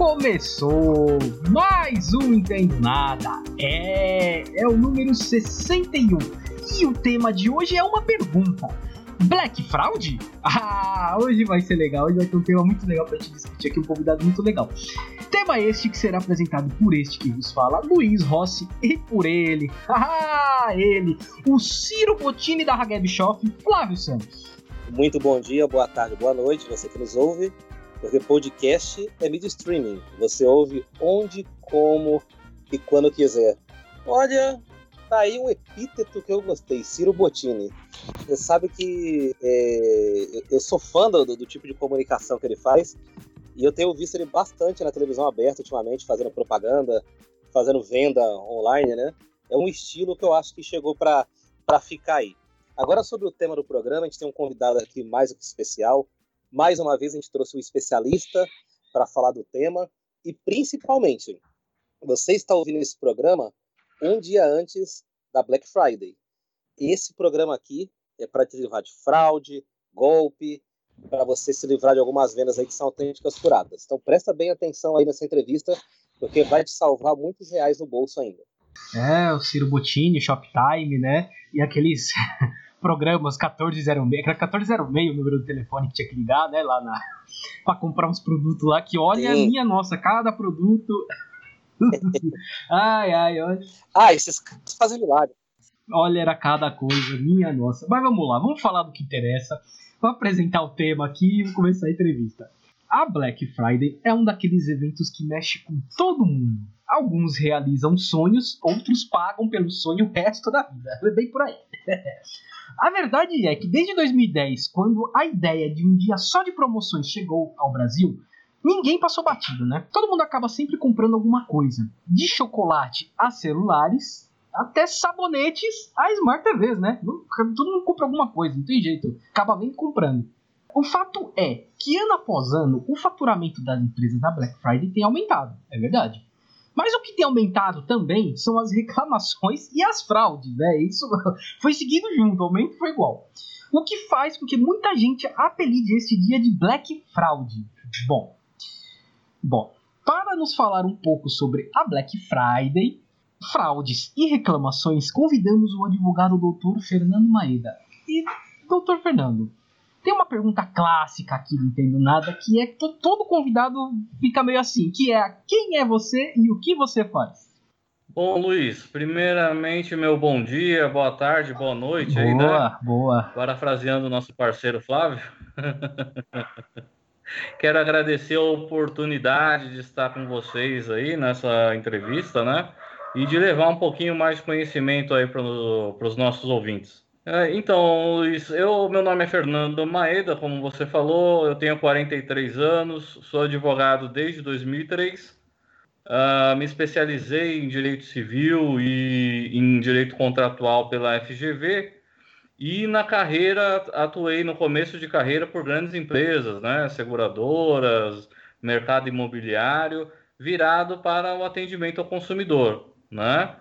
Começou mais um Entende Nada. É, é o número 61. E o tema de hoje é uma pergunta. Black Fraud? Ah, hoje vai ser legal, hoje vai ter um tema muito legal pra gente discutir aqui, um convidado muito legal. Tema este que será apresentado por este que vos fala, Luiz Rossi, e por ele, ah, ele, o Ciro Bottini da Hageb Shoff, Flávio Santos. Muito bom dia, boa tarde, boa noite, você que nos ouve, porque podcast é mídia streaming, você ouve onde, como e quando quiser. Olha, tá aí um epíteto que eu gostei, Ciro Bottini. Você sabe que é, eu sou fã do, do, tipo de comunicação que ele faz e eu tenho visto ele bastante na televisão aberta ultimamente, fazendo propaganda, fazendo venda online, né? É um estilo que eu acho que chegou para ficar aí. Agora, sobre o tema do programa, a gente tem um convidado aqui mais especial. Mais uma vez, a gente trouxe um especialista para falar do tema. E, principalmente, você está ouvindo esse programa um dia antes da Black Friday. Esse programa aqui é para te livrar de fraude, golpe, para você se livrar de algumas vendas aí que são autênticas curadas. Então presta bem atenção aí nessa entrevista, porque vai te salvar muitos reais no bolso ainda. É, o Ciro Bottini, Shoptime, né? E aqueles programas 1406, era 1406 o número do telefone que tinha que ligar, né? Lá na. pra comprar uns produtos lá, que olha, Sim. minha nossa, cada produto. ai, ai, olha. Ah, esses caras fazem milagre. Olha, era cada coisa, minha nossa. Mas vamos lá, vamos falar do que interessa. Vou apresentar o tema aqui e vou começar a entrevista. A Black Friday é um daqueles eventos que mexe com todo mundo. Alguns realizam sonhos, outros pagam pelo sonho o resto da vida. É bem por aí. a verdade é que desde 2010, quando a ideia de um dia só de promoções chegou ao Brasil, ninguém passou batido, né? Todo mundo acaba sempre comprando alguma coisa. De chocolate a celulares, até sabonetes a Smart TVs, né? Todo mundo compra alguma coisa, não tem jeito. Acaba vendo comprando. O fato é que ano após ano o faturamento das empresas da Black Friday tem aumentado, é verdade. Mas o que tem aumentado também são as reclamações e as fraudes, né? Isso foi seguindo junto, o aumento foi igual. O que faz com que muita gente apelide esse dia de Black Fraud. Bom, bom, para nos falar um pouco sobre a Black Friday, fraudes e reclamações, convidamos o advogado doutor Fernando Maeda. E, doutor Fernando, tem uma pergunta clássica aqui do Entendo Nada, que é que todo convidado fica meio assim, que é quem é você e o que você faz? Bom, Luiz, primeiramente, meu bom dia, boa tarde, boa noite boa, aí, né? Boa, boa. Parafraseando o nosso parceiro Flávio. Quero agradecer a oportunidade de estar com vocês aí nessa entrevista, né? e de levar um pouquinho mais de conhecimento aí para os nossos ouvintes. É, então, Luiz, eu, meu nome é Fernando Maeda, como você falou, eu tenho 43 anos, sou advogado desde 2003, uh, ah, me especializei em direito civil e em direito contratual pela FGV, e na carreira atuei no começo de carreira por grandes empresas, né, seguradoras, mercado imobiliário, virado para o atendimento ao consumidor né?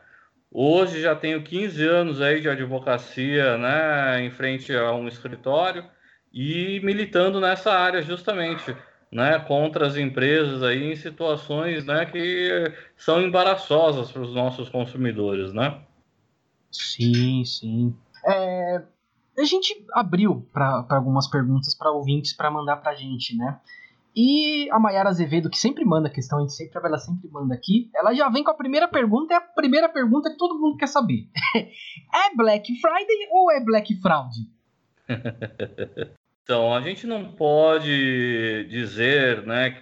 Hoje já tenho 15 anos aí de advocacia, né, em frente a um escritório e militando nessa área justamente, né, contra as empresas aí em situações, né, que são embaraçosas para os nossos consumidores, né? Sim, sim. É, a gente abriu para algumas perguntas para ouvintes para mandar para a gente, né? E a Mayara Azevedo, que sempre manda questão, a gente sempre, ela sempre manda aqui, ela já vem com a primeira pergunta, é a primeira pergunta que todo mundo quer saber. é Black Friday ou é Black Fraud? então, a gente não pode dizer, né,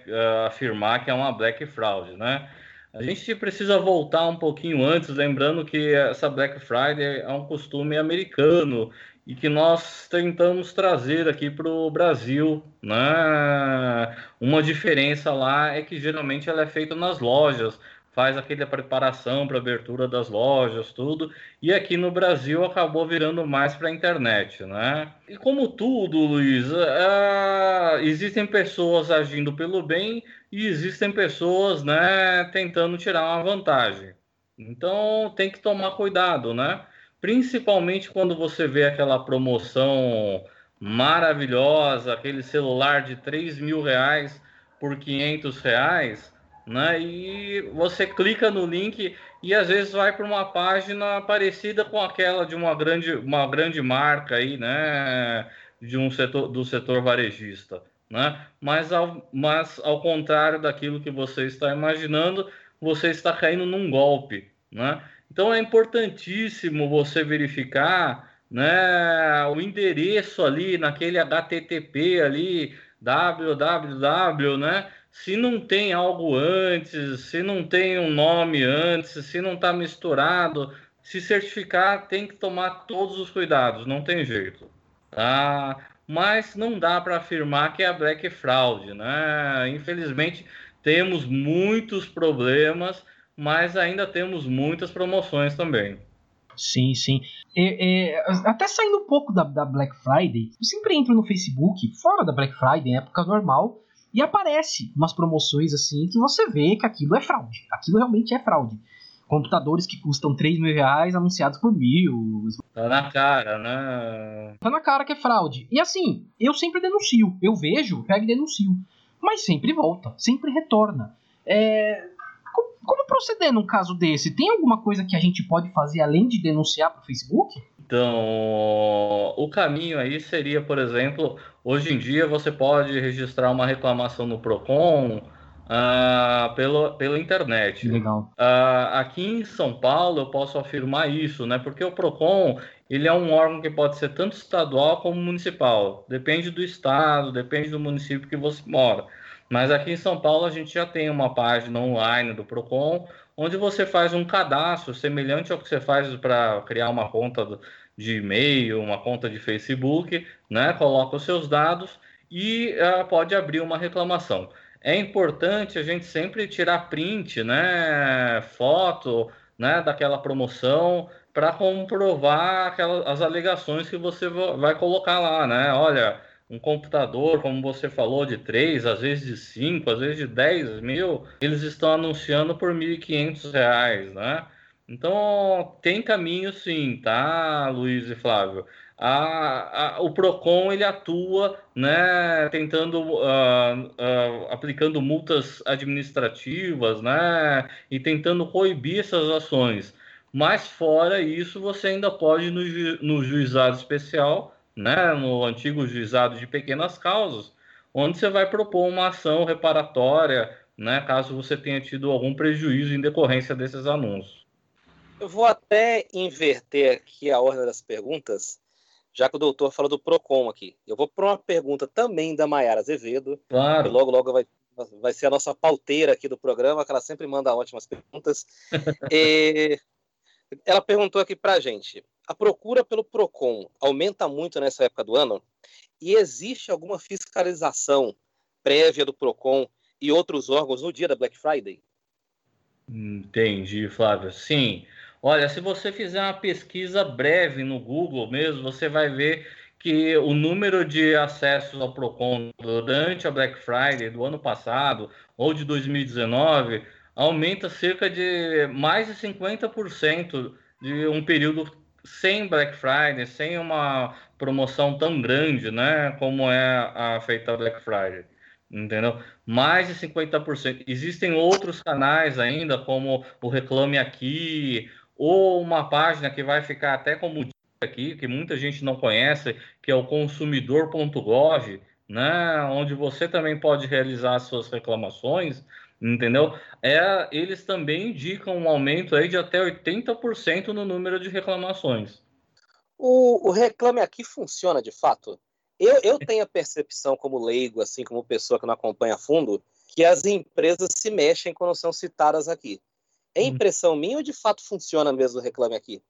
afirmar que é uma Black Fraud, né? A gente precisa voltar um pouquinho antes, lembrando que essa Black Friday é um costume americano e que nós tentamos trazer aqui para o Brasil. Né? Uma diferença lá é que geralmente ela é feita nas lojas, faz aquela preparação para abertura das lojas, tudo, e aqui no Brasil acabou virando mais para a internet, né? E como tudo, Luiz, é, existem pessoas agindo pelo bem e existem pessoas, né, tentando tirar uma vantagem. Então tem que tomar cuidado, né? Principalmente quando você vê aquela promoção maravilhosa, aquele celular de 3 mil reais por 500 reais, né? E você clica no link e às vezes vai para uma página parecida com aquela de uma grande, uma grande marca aí, né? De um setor do setor varejista, né? Mas ao, mas ao contrário daquilo que você está imaginando, você está caindo num golpe, né? Então é importantíssimo você verificar, né? O endereço ali naquele HTTP ali www, né? Se não tem algo antes, se não tem um nome antes, se não está misturado, se certificar tem que tomar todos os cuidados, não tem jeito, tá? Mas não dá para afirmar que é a Black Fraud, né? Infelizmente temos muitos problemas, mas ainda temos muitas promoções também. Sim, sim. É, é, até saindo um pouco da, da, Black Friday, eu sempre entro no Facebook, fora da Black Friday, em época normal, e aparece umas promoções assim que você vê que aquilo é fraude. Aquilo realmente é fraude. Computadores que custam 3 mil reais anunciados por mil. Tá na cara, né? Tá na cara que é fraude. E assim, eu sempre denuncio. Eu vejo, pego e denuncio. Mas sempre volta, sempre retorna. É, como proceder num caso desse? Tem alguma coisa que a gente pode fazer além de denunciar para o Facebook? Então, o caminho aí seria, por exemplo, hoje em dia você pode registrar uma reclamação no Procon uh, pelo, pela internet. Legal. Uh, aqui em São Paulo eu posso afirmar isso, né? Porque o Procon ele é um órgão que pode ser tanto estadual como municipal. Depende do estado, depende do município que você mora. Mas aqui em São Paulo a gente já tem uma página online do Procon, onde você faz um cadastro semelhante ao que você faz para criar uma conta de e-mail, uma conta de Facebook, né? Coloca os seus dados e uh, pode abrir uma reclamação. É importante a gente sempre tirar print, né? Foto, né? Daquela promoção para comprovar aquelas, as alegações que você vai colocar lá, né? Olha, um computador, como você falou, de 3, às vezes de 5, às vezes de 10 mil, eles estão anunciando por R$ 1.500, né? Então, tem caminho sim, tá, Luiz e Flávio? A, a, o Procon ele atua, né, tentando, uh, uh, aplicando multas administrativas, né, e tentando coibir essas ações. Mas fora isso, você ainda pode no, ju no juizado especial né, no antigo juizado de pequenas causas, onde você vai propor uma ação reparatória, né, caso você tenha tido algum prejuízo em decorrência desses anúncios. Eu vou até inverter aqui a ordem das perguntas, já que o doutor falou do PROCON aqui. Eu vou para uma pergunta também da Maiara Azevedo, claro. que logo, logo vai, vai ser a nossa pauteira aqui do programa, que ela sempre manda ótimas perguntas. e ela perguntou aqui para a gente, a procura pelo PROCON aumenta muito nessa época do ano? E existe alguma fiscalização prévia do PROCON e outros órgãos no dia da Black Friday? Entendi, Flávio. Sim. Olha, se você fizer uma pesquisa breve no Google mesmo, você vai ver que o número de acessos ao Procon durante a Black Friday do ano passado ou de 2019 aumenta cerca de mais de 50% de um período sem Black Friday, sem uma promoção tão grande, né, como é a feita Black Friday, entendeu? Mais de 50%. Existem outros canais ainda, como o Reclame Aqui, ou uma página que vai ficar até como aqui, que muita gente não conhece, que é o consumidor.gov, né, onde você também pode realizar suas reclamações, entendeu? É, eles também indicam um aumento aí de até 80% no número de reclamações. O, o Reclame Aqui funciona de fato? Eu, eu tenho a percepção como leigo, assim como pessoa que não acompanha a fundo, que as empresas se mexem quando são citadas aqui. É hum. impressão minha ou de fato funciona mesmo o Reclame Aqui?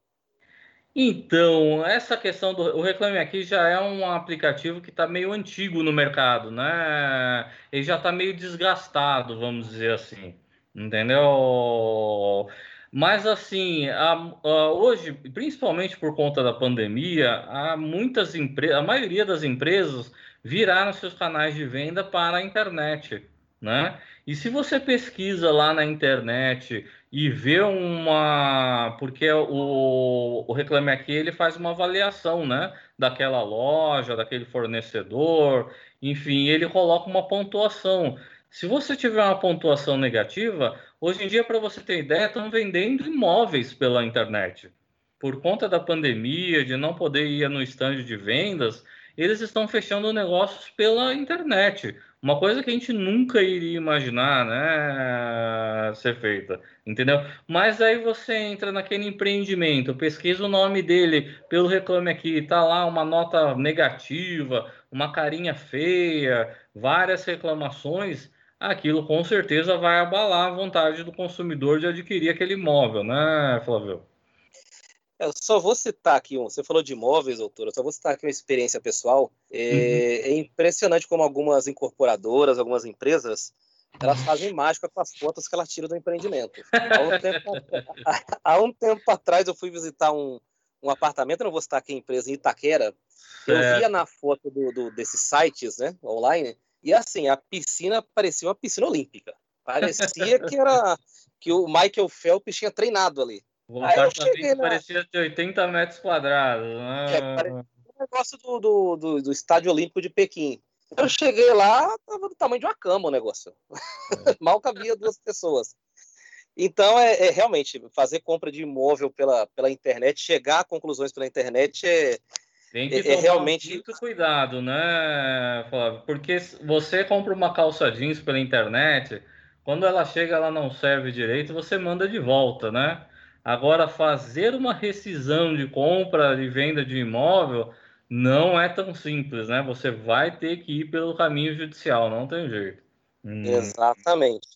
Então, essa questão do o Reclame Aqui já é um aplicativo que está meio antigo no mercado, né? Ele já está meio desgastado, vamos dizer assim, entendeu? Mas assim, a, a, hoje, principalmente por conta da pandemia, há muitas empresas, a maioria das empresas viraram seus canais de venda para a internet, né? E se você pesquisa lá na internet e vê uma. Porque o, o Reclame Aqui ele faz uma avaliação né, daquela loja, daquele fornecedor, enfim, ele coloca uma pontuação. Se você tiver uma pontuação negativa, hoje em dia, para você ter ideia, estão vendendo imóveis pela internet. Por conta da pandemia, de não poder ir no estande de vendas, eles estão fechando negócios pela internet. Uma coisa que a gente nunca iria imaginar, né, ser feita, entendeu? Mas aí você entra naquele empreendimento, pesquisa o nome dele pelo Reclame Aqui, tá lá uma nota negativa, uma carinha feia, várias reclamações, aquilo com certeza vai abalar a vontade do consumidor de adquirir aquele imóvel, né, Flávio? Eu só vou citar aqui um. Você falou de imóveis, doutora. Só vou citar aqui uma experiência pessoal. É, uhum. é impressionante como algumas incorporadoras, algumas empresas, elas fazem mágica com as fotos que elas tiram do empreendimento. Há um tempo, há um tempo atrás eu fui visitar um, um apartamento, não vou citar aqui a empresa, em Itaquera. Eu é. via na foto do, do, desses sites né, online, e assim, a piscina parecia uma piscina olímpica. Parecia que era que o Michael Phelps tinha treinado ali. O apartamento parecia de 80 metros quadrados. Né? É, parecia um negócio do, do, do, do, Estádio Olímpico de Pequim. Eu cheguei lá, tava do tamanho de uma cama o negócio. É. Mal cabia duas pessoas. Então, é, é, realmente, fazer compra de imóvel pela, pela internet, chegar a conclusões pela internet é, Tem que é, é tomar realmente... muito cuidado, né, Flávio? Porque você compra uma calça jeans pela internet, quando ela chega, ela não serve direito, você manda de volta, né? Agora, fazer uma rescisão de compra e venda de imóvel não é tão simples, né? Você vai ter que ir pelo caminho judicial, não tem jeito. Hum. Exatamente.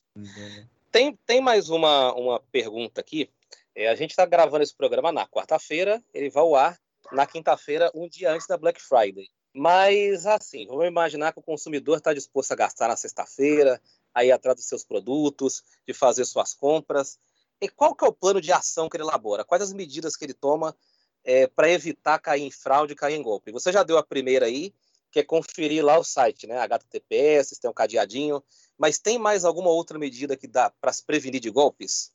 Tem, tem mais uma, uma pergunta aqui. É, a gente está gravando esse programa na quarta-feira, ele vai ao ar na quinta-feira, um dia antes da Black Friday. Mas, assim, vamos imaginar que o consumidor está disposto a gastar na sexta-feira, a ir atrás dos seus produtos, de fazer suas compras. E qual que é o plano de ação que ele elabora? Quais as medidas que ele toma é, para evitar cair em fraude, cair em golpe? Você já deu a primeira aí, que é conferir lá o site, né? HTTPS, tem um cadeadinho, mas tem mais alguma outra medida que dá para se prevenir de golpes?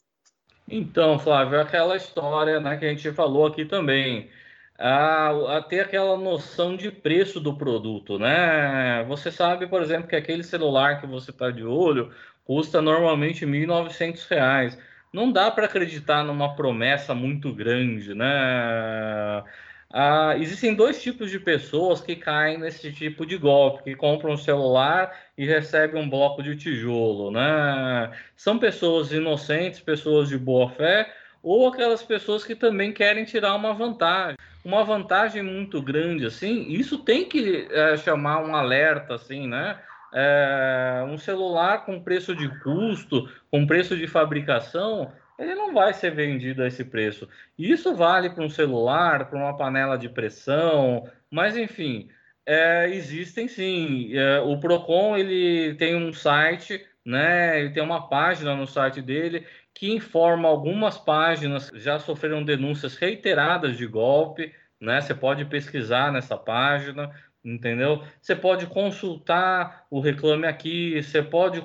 Então, Flávio, aquela história né, que a gente falou aqui também. A, a, ter aquela noção de preço do produto, né? Você sabe, por exemplo, que aquele celular que você está de olho custa normalmente R$ 1.900 não dá para acreditar numa promessa muito grande, né? Ah, existem dois tipos de pessoas que caem nesse tipo de golpe, que compram um celular e recebem um bloco de tijolo, né? São pessoas inocentes, pessoas de boa fé, ou aquelas pessoas que também querem tirar uma vantagem. Uma vantagem muito grande, assim, isso tem que é, chamar um alerta, assim, né? É, um celular com preço de custo, com preço de fabricação, ele não vai ser vendido a esse preço. Isso vale para um celular, para uma panela de pressão, mas enfim, é, existem sim. É, o Procon ele tem um site, né? Ele tem uma página no site dele que informa algumas páginas já sofreram denúncias reiteradas de golpe, né? Você pode pesquisar nessa página entendeu? Você pode consultar o Reclame Aqui, você pode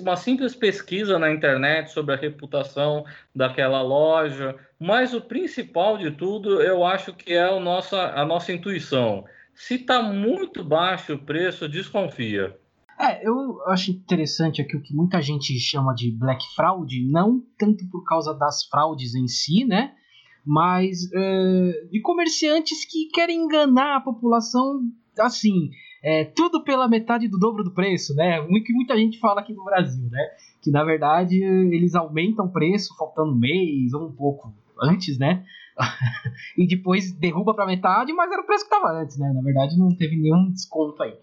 uma simples pesquisa na internet sobre a reputação daquela loja, mas o principal de tudo, eu acho que é a nossa, a nossa intuição. Se está muito baixo o preço, desconfia. É, eu acho interessante aqui o que muita gente chama de black fraud, não tanto por causa das fraudes em si, né? Mas é, de comerciantes que querem enganar a população assim, é, tudo pela metade do dobro do preço, né? O que muita gente fala aqui no Brasil, né? Que na verdade eles aumentam o preço faltando um mês ou um pouco antes, né? e depois derruba para metade, mas era o preço que estava antes, né? Na verdade não teve nenhum desconto aí.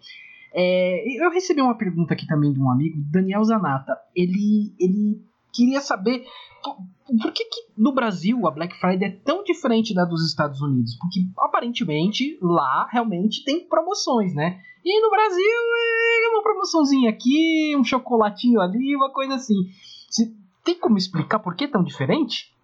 É, eu recebi uma pergunta aqui também de um amigo, Daniel Zanata. Ele, ele queria saber por que, que, no Brasil a Black Friday é tão diferente da dos Estados Unidos? Porque aparentemente lá realmente tem promoções, né? E no Brasil é uma promoçãozinha aqui, um chocolatinho ali, uma coisa assim. Você tem como explicar por que é tão diferente?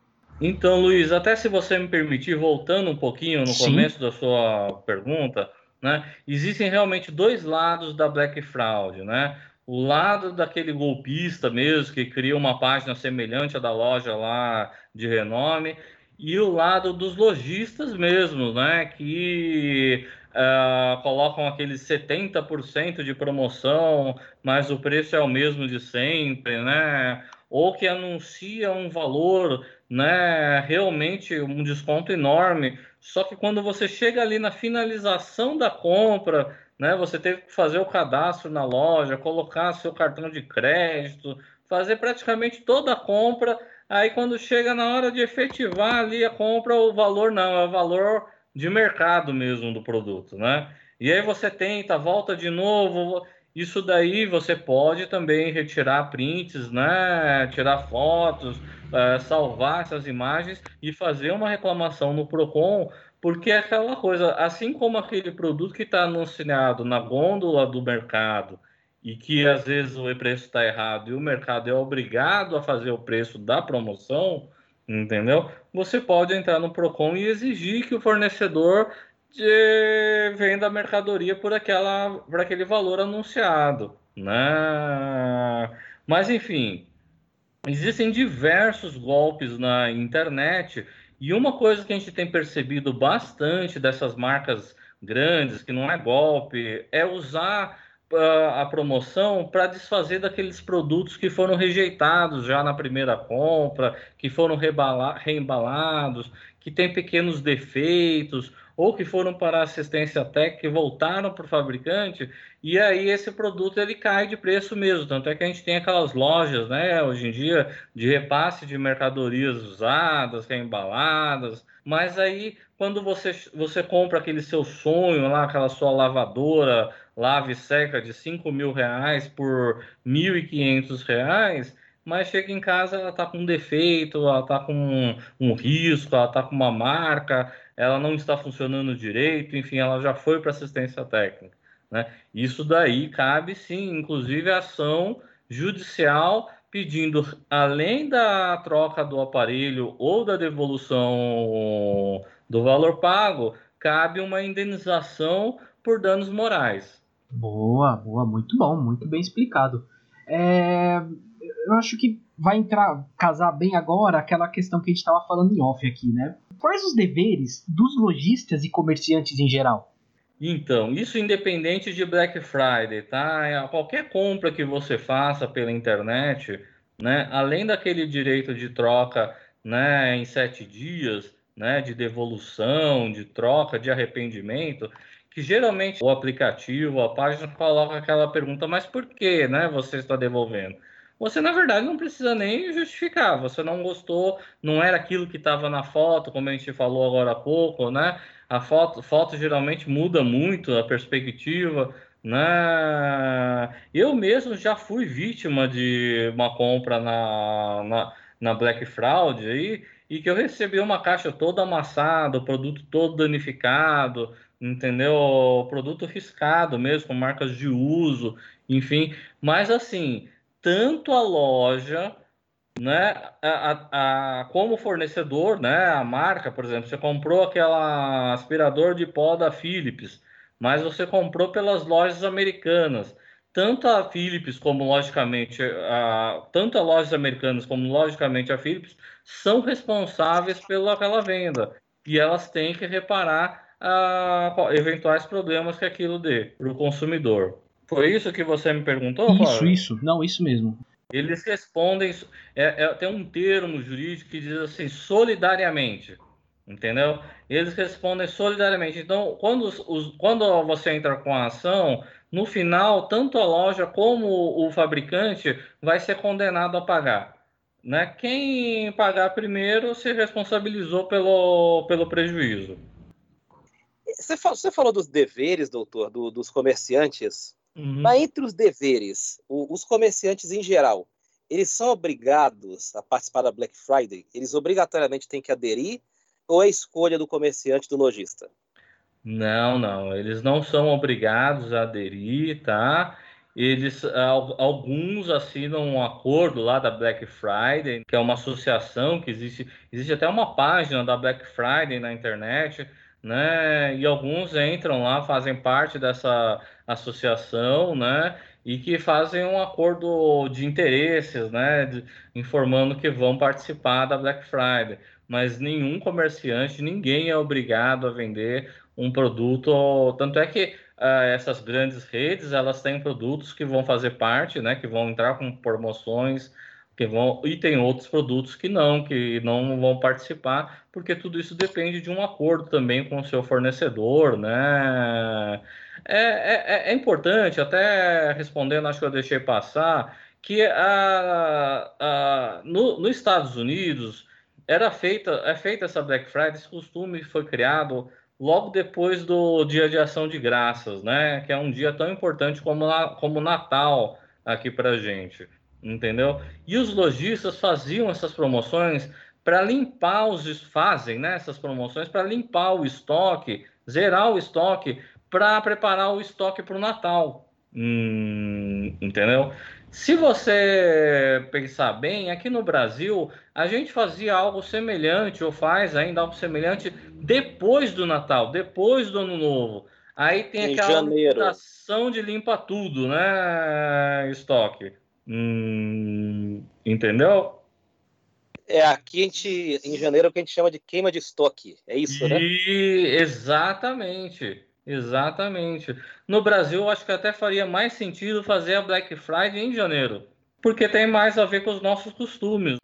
Então, Luiz, até se você me permitir, voltando um pouquinho no Sim. começo da sua pergunta, né? Existem realmente dois lados da Black Fraud, né? O lado daquele golpista mesmo que cria uma página semelhante à da loja lá de renome e o lado dos lojistas mesmo, né? Que uh, colocam aqueles 70% de promoção, mas o preço é o mesmo de sempre, né? Ou que anuncia um valor, né? Realmente um desconto enorme. Só que quando você chega ali na finalização da compra, né? Você teve que fazer o cadastro na loja, colocar seu cartão de crédito, fazer praticamente toda a compra. Aí quando chega na hora de efetivar ali a compra, o valor não, é o valor de mercado mesmo do produto, né? E aí você tenta, volta de novo. Isso daí você pode também retirar prints, né? Tirar fotos, é, salvar essas imagens e fazer uma reclamação no Procon, porque é aquela coisa, assim como aquele produto que está anunciado na gôndola do mercado e que às vezes o preço está errado e o mercado é obrigado a fazer o preço da promoção, entendeu? Você pode entrar no Procon e exigir que o fornecedor venda a mercadoria por aquela por aquele valor anunciado, né? Mas enfim, existem diversos golpes na internet e uma coisa que a gente tem percebido bastante dessas marcas grandes, que não é golpe, é usar a promoção para desfazer daqueles produtos que foram rejeitados já na primeira compra, que foram reembalados, que têm pequenos defeitos, ou que foram para assistência técnica e voltaram para o fabricante, e aí esse produto ele cai de preço mesmo. Tanto é que a gente tem aquelas lojas, né, hoje em dia, de repasse de mercadorias usadas, reembaladas, mas aí quando você, você compra aquele seu sonho lá, aquela sua lavadora lave seca de 5 mil reais por 1.500 reais, mas chega em casa, ela está com um defeito, ela está com um, um, risco, ela está com uma marca, ela não está funcionando direito, enfim, ela já foi para assistência técnica. Né? Isso daí cabe sim, inclusive, ação judicial pedindo, além da troca do aparelho ou da devolução do valor pago, cabe uma indenização por danos morais. Boa, boa, muito bom, muito bem explicado. É, eu acho que vai entrar, casar bem agora aquela questão que a gente estava falando em off aqui, né? Quais os deveres dos lojistas e comerciantes em geral? Então, isso independente de Black Friday, tá? É, qualquer compra que você faça pela internet, né? Além daquele direito de troca, né? Em sete dias, né? De devolução, de troca, de arrependimento, que geralmente o aplicativo, a página coloca aquela pergunta, mas por que, né, você está devolvendo? Você na verdade não precisa nem justificar. Você não gostou, não era aquilo que estava na foto, como a gente falou agora há pouco, né? A foto, foto geralmente muda muito a perspectiva, né? Eu mesmo já fui vítima de uma compra na, na, na Black Fraud aí, e que eu recebi uma caixa toda amassada, o produto todo danificado, entendeu? Produto riscado mesmo, com marcas de uso, enfim. Mas assim, tanto a loja, né, a, a, a, como fornecedor, né, a marca, por exemplo, você comprou aquela aspirador de pó da Philips, mas você comprou pelas lojas americanas. Tanto a Philips como logicamente a, tanto as lojas americanas como logicamente a Philips são responsáveis pelaquela venda e elas têm que reparar a eventuais problemas que aquilo dê para o consumidor. Foi isso que você me perguntou? Isso, Paulo? isso. Não, isso mesmo. Eles respondem. É, é, tem um termo jurídico que diz assim, solidariamente. Entendeu? Eles respondem solidariamente. Então, quando, os, quando você entra com a ação, no final, tanto a loja como o fabricante vai ser condenado a pagar. Né? Quem pagar primeiro se responsabilizou pelo, pelo prejuízo. Você falou, você falou dos deveres, doutor, do, dos comerciantes. Uhum. Mas entre os deveres, o, os comerciantes em geral, eles são obrigados a participar da Black Friday? Eles obrigatoriamente têm que aderir? Ou é escolha do comerciante, do lojista? Não, não. Eles não são obrigados a aderir, tá? Eles, alguns assinam um acordo lá da Black Friday, que é uma associação que existe, existe até uma página da Black Friday na internet, né? E alguns entram lá, fazem parte dessa associação, né? E que fazem um acordo de interesses, né? De, informando que vão participar da Black Friday. mas nenhum comerciante, ninguém é obrigado a vender um produto. Tanto é que uh, essas grandes redes elas têm produtos que vão fazer parte, né, que vão entrar com promoções, que vão e tem outros produtos que não, que não vão participar, porque tudo isso depende de um acordo também com o seu fornecedor, né? É, é, é importante, até respondendo, acho que eu deixei passar, que a, a, no, nos Estados Unidos era feita, é feita essa Black Friday, esse costume foi criado logo depois do Dia de Ação de Graças, né? Que é um dia tão importante como, como Natal aqui para gente, entendeu? E os lojistas faziam essas promoções para limpar os fazem, né? Essas promoções para limpar o estoque, zerar o estoque, para preparar o estoque para o Natal, hum, entendeu? Se você pensar bem, aqui no Brasil, a gente fazia algo semelhante, ou faz ainda algo semelhante, depois do Natal, depois do Ano Novo. Aí tem em aquela ação de limpa tudo, né, estoque? Hum, entendeu? É, aqui a gente, em janeiro, é que a gente chama de queima de estoque. É isso, né? Exatamente. Exatamente. No Brasil, eu acho que até faria mais sentido fazer a Black Friday em janeiro, porque tem mais a ver com os nossos costumes.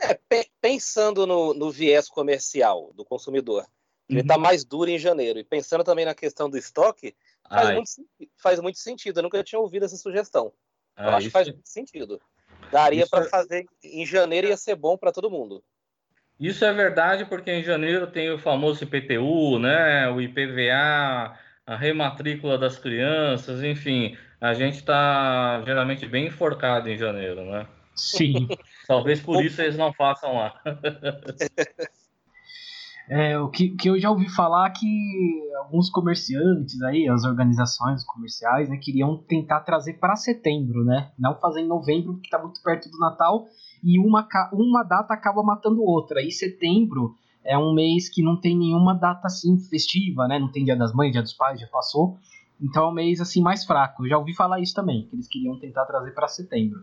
É, pensando no, no, viés comercial do consumidor, ele está uhum. mais duro em janeiro. E pensando também na questão do estoque, faz, muito, faz muito, sentido. Eu nunca tinha ouvido essa sugestão. Eu ah, acho que faz muito sentido. Daria para é... fazer em janeiro ia ser bom para todo mundo. Isso é verdade porque em janeiro tem o famoso IPTU, né, o IPVA, a rematrícula das crianças, enfim, a gente está geralmente bem enforcado em janeiro, né? Sim. Talvez por isso eles não façam lá. É, o que, que eu já ouvi falar que alguns comerciantes aí, as organizações comerciais, né, queriam tentar trazer para setembro, né? Não fazer em novembro, porque está muito perto do Natal, e uma, uma data acaba matando outra. E setembro é um mês que não tem nenhuma data assim festiva, né? Não tem Dia das Mães, Dia dos Pais, já passou. Então é um mês assim mais fraco. Eu já ouvi falar isso também, que eles queriam tentar trazer para setembro.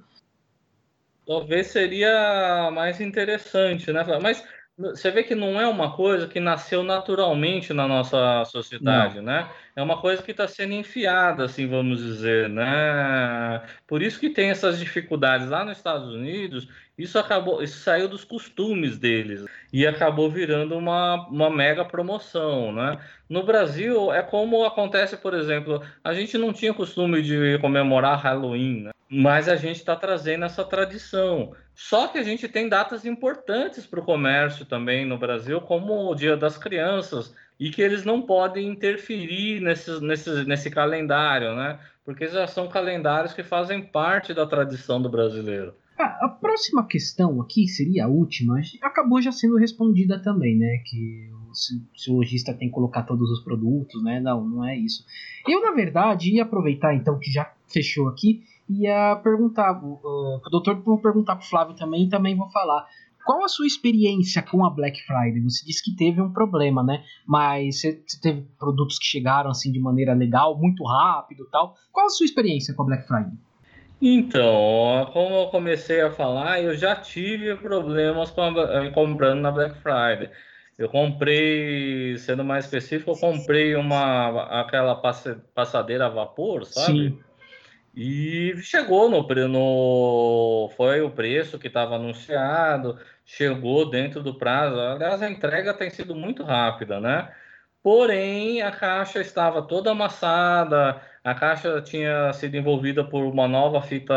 Talvez seria mais interessante, né? Mas você vê que não é uma coisa que nasceu naturalmente na nossa sociedade, não. né? É uma coisa que está sendo enfiada, assim, vamos dizer, né? Por isso que tem essas dificuldades lá nos Estados Unidos. Isso acabou, isso saiu dos costumes deles e acabou virando uma, uma mega promoção, né? No Brasil é como acontece, por exemplo, a gente não tinha costume de comemorar Halloween, né? mas a gente está trazendo essa tradição. Só que a gente tem datas importantes para o comércio também no Brasil, como o Dia das Crianças, e que eles não podem interferir nesse, nesse, nesse calendário, né? Porque já são calendários que fazem parte da tradição do brasileiro. A próxima questão aqui seria a última, acabou já sendo respondida também, né? Que se, o lojista tem que colocar todos os produtos, né? Não, não é isso. Eu, na verdade, ia aproveitar então que já fechou aqui ia perguntar, o doutor vou perguntar pro Flávio também, e também vou falar. Qual a sua experiência com a Black Friday? Você disse que teve um problema, né? Mas você teve produtos que chegaram assim de maneira legal, muito rápido, tal. Qual a sua experiência com a Black Friday? Então, como eu comecei a falar, eu já tive problemas com a, comprando na Black Friday. Eu comprei, sendo mais específico, eu comprei uma aquela passadeira a vapor, sabe? Sim. E chegou no, no foi o preço que estava anunciado, chegou dentro do prazo. Aliás, a entrega tem sido muito rápida, né? Porém, a caixa estava toda amassada, a caixa tinha sido envolvida por uma nova fita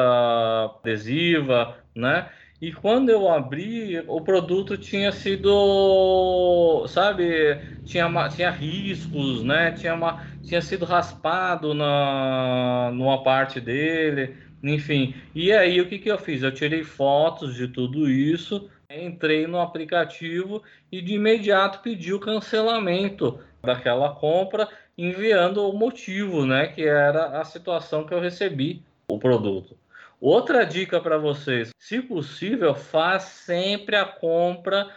adesiva, né? E quando eu abri, o produto tinha sido, sabe, tinha, tinha riscos, né? Tinha, uma, tinha sido raspado na, numa parte dele, enfim. E aí o que, que eu fiz? Eu tirei fotos de tudo isso, entrei no aplicativo e de imediato pedi o cancelamento daquela compra, enviando o motivo, né? Que era a situação que eu recebi o produto. Outra dica para vocês: se possível, faz sempre a compra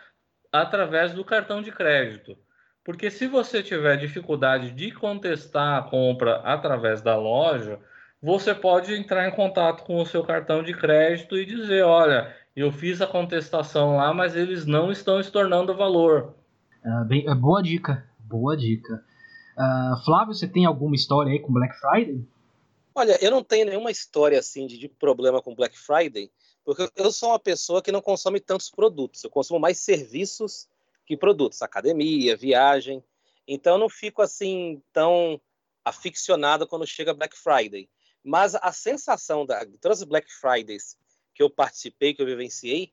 através do cartão de crédito. Porque se você tiver dificuldade de contestar a compra através da loja, você pode entrar em contato com o seu cartão de crédito e dizer: olha, Eu fiz a contestação lá, mas eles não estão estornando valor. Uh, bem, é boa dica, boa dica. Uh, Flávio, você tem alguma história aí com Black Friday? Olha, eu não tenho nenhuma história assim de, de problema com Black Friday, porque eu sou uma pessoa que não consome tantos produtos. Eu consumo mais serviços que produtos, academia, viagem. Então eu não fico assim tão aficionado quando chega Black Friday. Mas a sensação da, de todas as Black Fridays que eu participei, que eu vivenciei,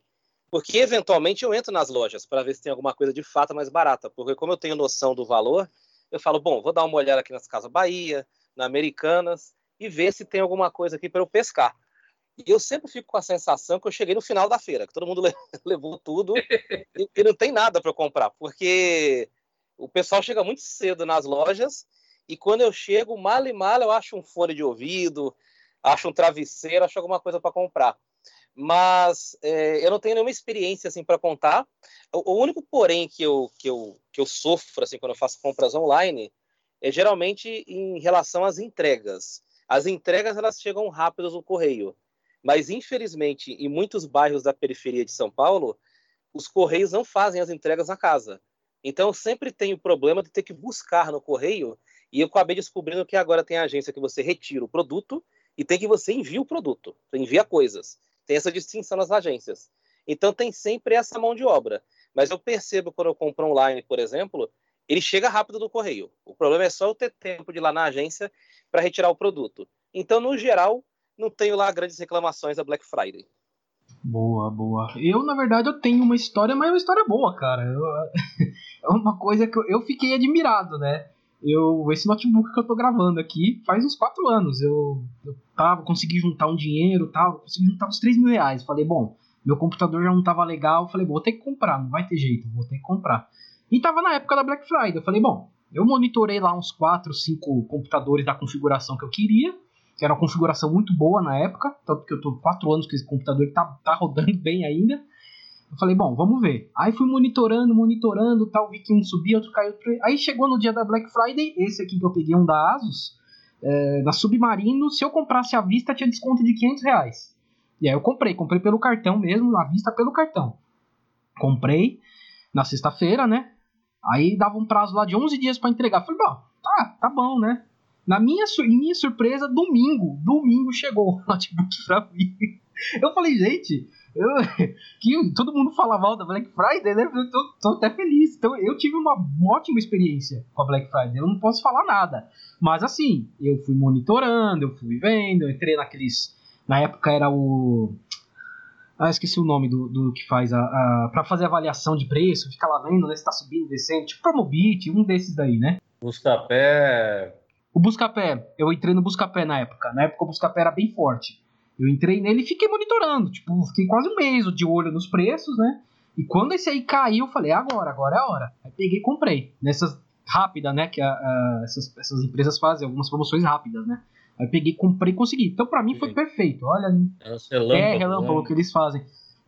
porque eventualmente eu entro nas lojas para ver se tem alguma coisa de fato mais barata, porque como eu tenho noção do valor, eu falo, bom, vou dar uma olhada aqui nas Casas Bahia, na Americanas, e ver se tem alguma coisa aqui para eu pescar. E eu sempre fico com a sensação que eu cheguei no final da feira, que todo mundo levou tudo e, e não tem nada para comprar, porque o pessoal chega muito cedo nas lojas e quando eu chego, mal e mal, eu acho um fone de ouvido, acho um travesseiro, acho alguma coisa para comprar. Mas é, eu não tenho nenhuma experiência assim para contar. O, o, único porém que eu, que, eu, que eu sofro assim quando eu faço compras online é geralmente em relação às entregas. As entregas elas chegam rápidas no correio. Mas, infelizmente, em muitos bairros da periferia de São Paulo, os correios não fazem as entregas na casa. Então, eu sempre tenho o problema de ter que buscar no correio. E eu acabei descobrindo que agora tem agência que você retira o produto e tem que você envia o produto. Você envia coisas. Tem essa distinção nas agências. Então, tem sempre essa mão de obra. Mas eu percebo quando eu compro online, por exemplo, ele chega rápido do correio. O problema é só eu ter tempo de ir lá na agência para retirar o produto. Então, no geral, não tenho lá grandes reclamações da Black Friday. Boa, boa. Eu, na verdade, eu tenho uma história, mas é uma história boa, cara. Eu, é uma coisa que eu, eu, fiquei admirado, né? Eu, esse notebook que eu tô gravando aqui faz uns 4 anos. Eu, eu tava, consegui juntar um dinheiro tal, consegui juntar uns 3 mil reais. Falei, bom, meu computador já não tava legal. Falei, vou ter que comprar, não vai ter jeito, vou ter que comprar. E tava na época da Black Friday. Eu falei, bom, eu monitorei lá uns 4, 5 computadores da configuração que eu queria que era uma configuração muito boa na época, tanto que eu tô quatro anos com esse computador tá, tá rodando bem ainda. Eu falei, bom, vamos ver. Aí fui monitorando, monitorando, tal, vi que um subia, outro caiu. Aí chegou no dia da Black Friday, esse aqui que eu peguei, um da Asus, é, na Submarino, se eu comprasse à vista, tinha desconto de 500 reais. E aí eu comprei, comprei pelo cartão mesmo, à vista pelo cartão. Comprei na sexta-feira, né? Aí dava um prazo lá de 11 dias para entregar. Falei, bom, tá, tá bom, né? Na minha, minha surpresa, domingo, domingo chegou o notebook pra mim. Eu falei, gente, eu, que todo mundo fala mal da Black Friday, né? Eu tô, tô, até feliz. Então, eu tive uma ótima experiência com a Black Friday. Eu não posso falar nada. Mas, assim, eu fui monitorando, eu fui vendo, eu entrei naqueles. Na época era o. Ah, esqueci o nome do, do que faz a, a. pra fazer avaliação de preço, fica lá vendo, né? Se tá subindo, descendo. Tipo Promobit, um desses daí, né? Buscapé, o Buscapé, eu entrei no Buscapé na época. Na época o Buscapé era bem forte. Eu entrei nele e fiquei monitorando. Tipo, fiquei quase um mês de olho nos preços, né? E quando esse aí caiu, eu falei, agora, agora é a hora. Aí peguei e comprei. Nessas rápidas, né? Que a, a, essas, essas empresas fazem algumas promoções rápidas, né? Aí peguei, comprei e consegui. Então, para mim, foi perfeito. Olha, é relâmpago, é relâmpago né? que eles fazem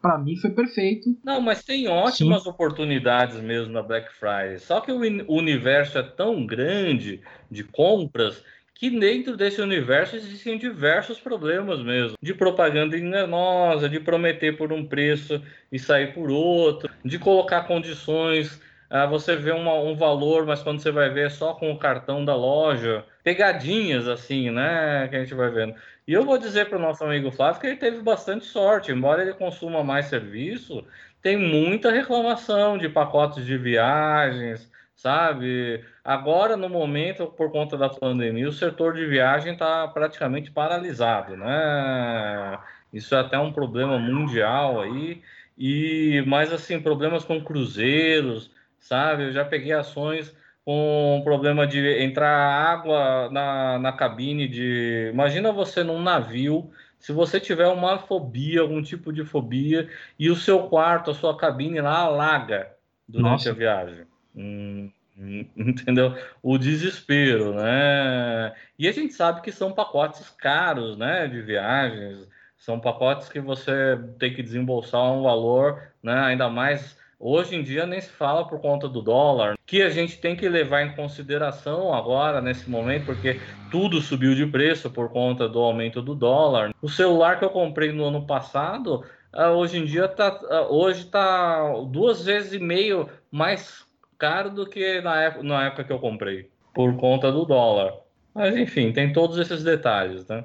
para mim foi perfeito. Não, mas tem ótimas Sim. oportunidades mesmo na Black Friday. Só que o universo é tão grande de compras que dentro desse universo existem diversos problemas mesmo. De propaganda enganosa, de prometer por um preço e sair por outro, de colocar condições. Ah, você vê uma, um valor, mas quando você vai ver é só com o cartão da loja. Pegadinhas assim, né? Que a gente vai vendo. E eu vou dizer para o nosso amigo Flávio que ele teve bastante sorte, embora ele consuma mais serviço, tem muita reclamação de pacotes de viagens, sabe? Agora, no momento, por conta da pandemia, o setor de viagem está praticamente paralisado, né? Isso é até um problema mundial aí. E, mas assim, problemas com cruzeiros, sabe? Eu já peguei ações com um problema de entrar água na, na cabine de. Imagina você num navio, se você tiver uma fobia, algum tipo de fobia, e o seu quarto, a sua cabine lá alaga durante Nossa. a viagem. Entendeu? O desespero, né? E a gente sabe que são pacotes caros, né? De viagens. São pacotes que você tem que desembolsar um valor, né? Ainda mais Hoje em dia nem se fala por conta do dólar, que a gente tem que levar em consideração agora, nesse momento, porque tudo subiu de preço por conta do aumento do dólar. O celular que eu comprei no ano passado, uh, hoje em dia tá, uh, hoje tá duas vezes e meio mais caro do que na época, na época que eu comprei, por conta do dólar. Mas enfim, tem todos esses detalhes, né?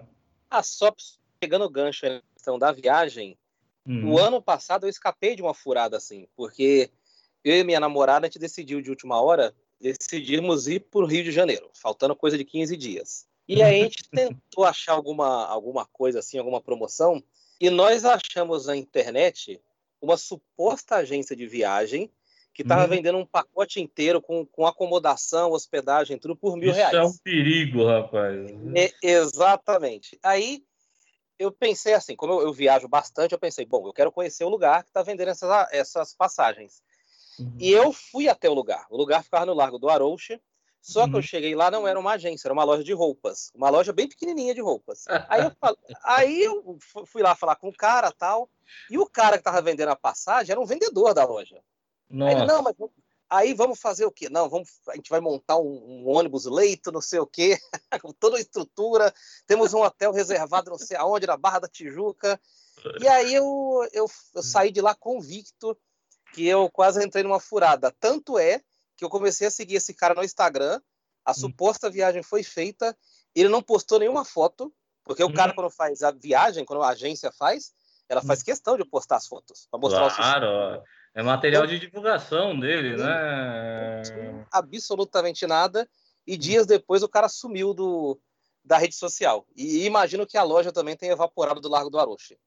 Ah, só pegando o gancho na questão da viagem, hum. o ano passado eu escapei de uma furada assim, porque eu e minha namorada a gente decidiu de última hora decidimos ir para o Rio de Janeiro, faltando coisa de 15 dias. E aí a gente tentou achar alguma, alguma coisa assim, alguma promoção, e nós achamos na internet uma suposta agência de viagem que estava hum. vendendo um pacote inteiro com, com acomodação, hospedagem, tudo por mil Isso reais. Isso é um perigo, rapaz. É, exatamente. Aí eu pensei assim, como eu, eu, viajo bastante, eu pensei, bom, eu quero conhecer o lugar que está vendendo essas, essas passagens. Uhum. E eu fui até o lugar. O lugar ficava no Largo do Arouche. Só que eu uhum. cheguei lá, não era uma agência, era uma loja de roupas. Uma loja bem pequenininha de roupas. Aí eu, aí eu fui lá falar com o cara tal. E o cara que tava vendendo a passagem era um vendedor da loja. Aí não, mas aí vamos fazer o quê? Não, vamos, a gente vai montar um, um ônibus leito, não sei o quê, com toda a estrutura. Temos um hotel reservado não sei aonde, na Barra da Tijuca. E aí eu, eu, eu saí de lá convicto que eu quase entrei numa furada. Tanto é que eu comecei a seguir esse cara no Instagram, a hum. suposta viagem foi feita, ele não postou nenhuma foto, porque hum. o cara, quando faz a viagem, quando a agência faz, ela faz hum. questão de postar as fotos, para mostrar claro. o é material de divulgação dele, né? Absolutamente nada. E dias depois o cara sumiu do, da rede social. E imagino que a loja também tenha evaporado do Largo do Aroche.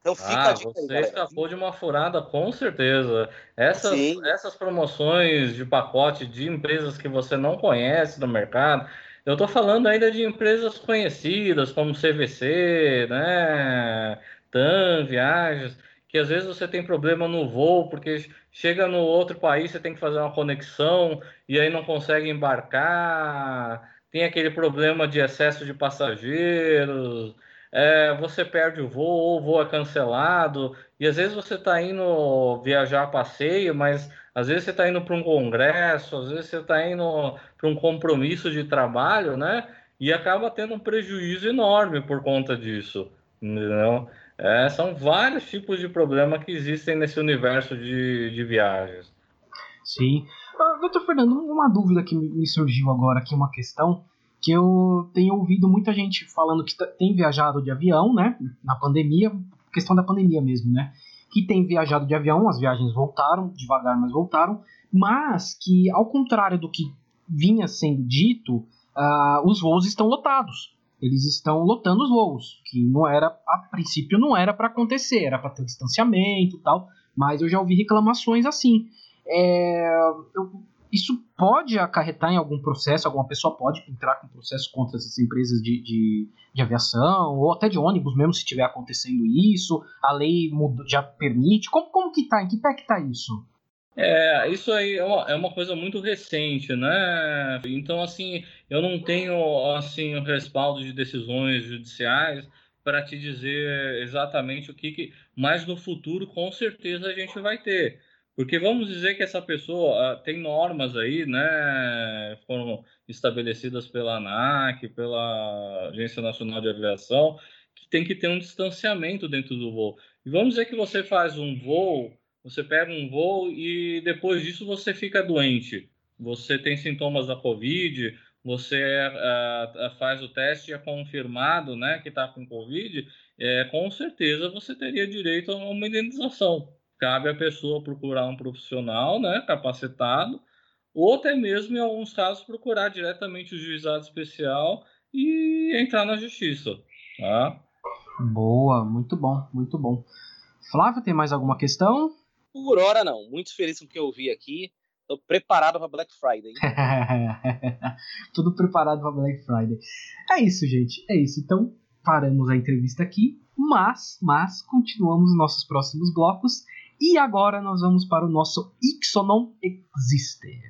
Então fica ah, a dica você aí, escapou de uma furada, com certeza. Essas, essas promoções de pacote de empresas que você não conhece no mercado, eu estou falando ainda de empresas conhecidas, como CVC, né? TAM, Viagens, que às vezes você tem problema no voo, porque chega no outro país, você tem que fazer uma conexão e aí não consegue embarcar, tem aquele problema de excesso de passageiros é, você perde o voo, ou o voo é cancelado, e às vezes você está indo viajar a passeio, mas às vezes você está indo para um congresso, às vezes você está indo para um compromisso de trabalho, né? E acaba tendo um prejuízo enorme por conta disso, entendeu? É, são vários tipos de problemas que existem nesse universo de, de viagens. Sim. Uh, doutor Fernando, uma dúvida que me surgiu agora aqui, uma questão que eu tenho ouvido muita gente falando que tem viajado de avião, né? Na pandemia, questão da pandemia mesmo, né? Que tem viajado de avião, as viagens voltaram, devagar, mas voltaram, mas que, ao contrário do que vinha sendo dito, uh, os voos estão lotados. Eles estão lotando os voos, que não era, a princípio, não era para acontecer, era para ter distanciamento e tal, mas eu já ouvi reclamações assim. É, eu isso pode acarretar em algum processo, alguma pessoa pode entrar com processo contra essas empresas de, de, de aviação, ou até de ônibus mesmo, se estiver acontecendo isso, a lei já permite, como, como que tá, em que pé que tá isso? É, isso aí é uma, é uma coisa muito recente, né? Então, assim, eu não tenho, assim, respaldo de decisões judiciais para te dizer exatamente o que, que... Mas no futuro, com certeza, a gente vai ter. Porque vamos dizer que essa pessoa uh, tem normas aí, né? Foram estabelecidas pela ANAC, pela Agência Nacional de Aviação, que tem que ter um distanciamento dentro do voo. E vamos dizer que você faz um voo, você pega um voo e depois disso você fica doente. Você tem sintomas da Covid, você uh, faz o teste e é confirmado né, que está com Covid, é, com certeza você teria direito a uma indenização cabe à pessoa procurar um profissional né, capacitado, ou até mesmo, em alguns casos, procurar diretamente o juizado especial e entrar na justiça. Tá? Boa, muito bom, muito bom. Flávio, tem mais alguma questão? Por hora não. Muito feliz com o que eu vi aqui. Estou preparado para Black Friday. Tudo preparado para Black Friday. É isso, gente. É isso. Então, paramos a entrevista aqui, mas, mas continuamos nossos próximos blocos e agora nós vamos para o nosso Ixonon Existe.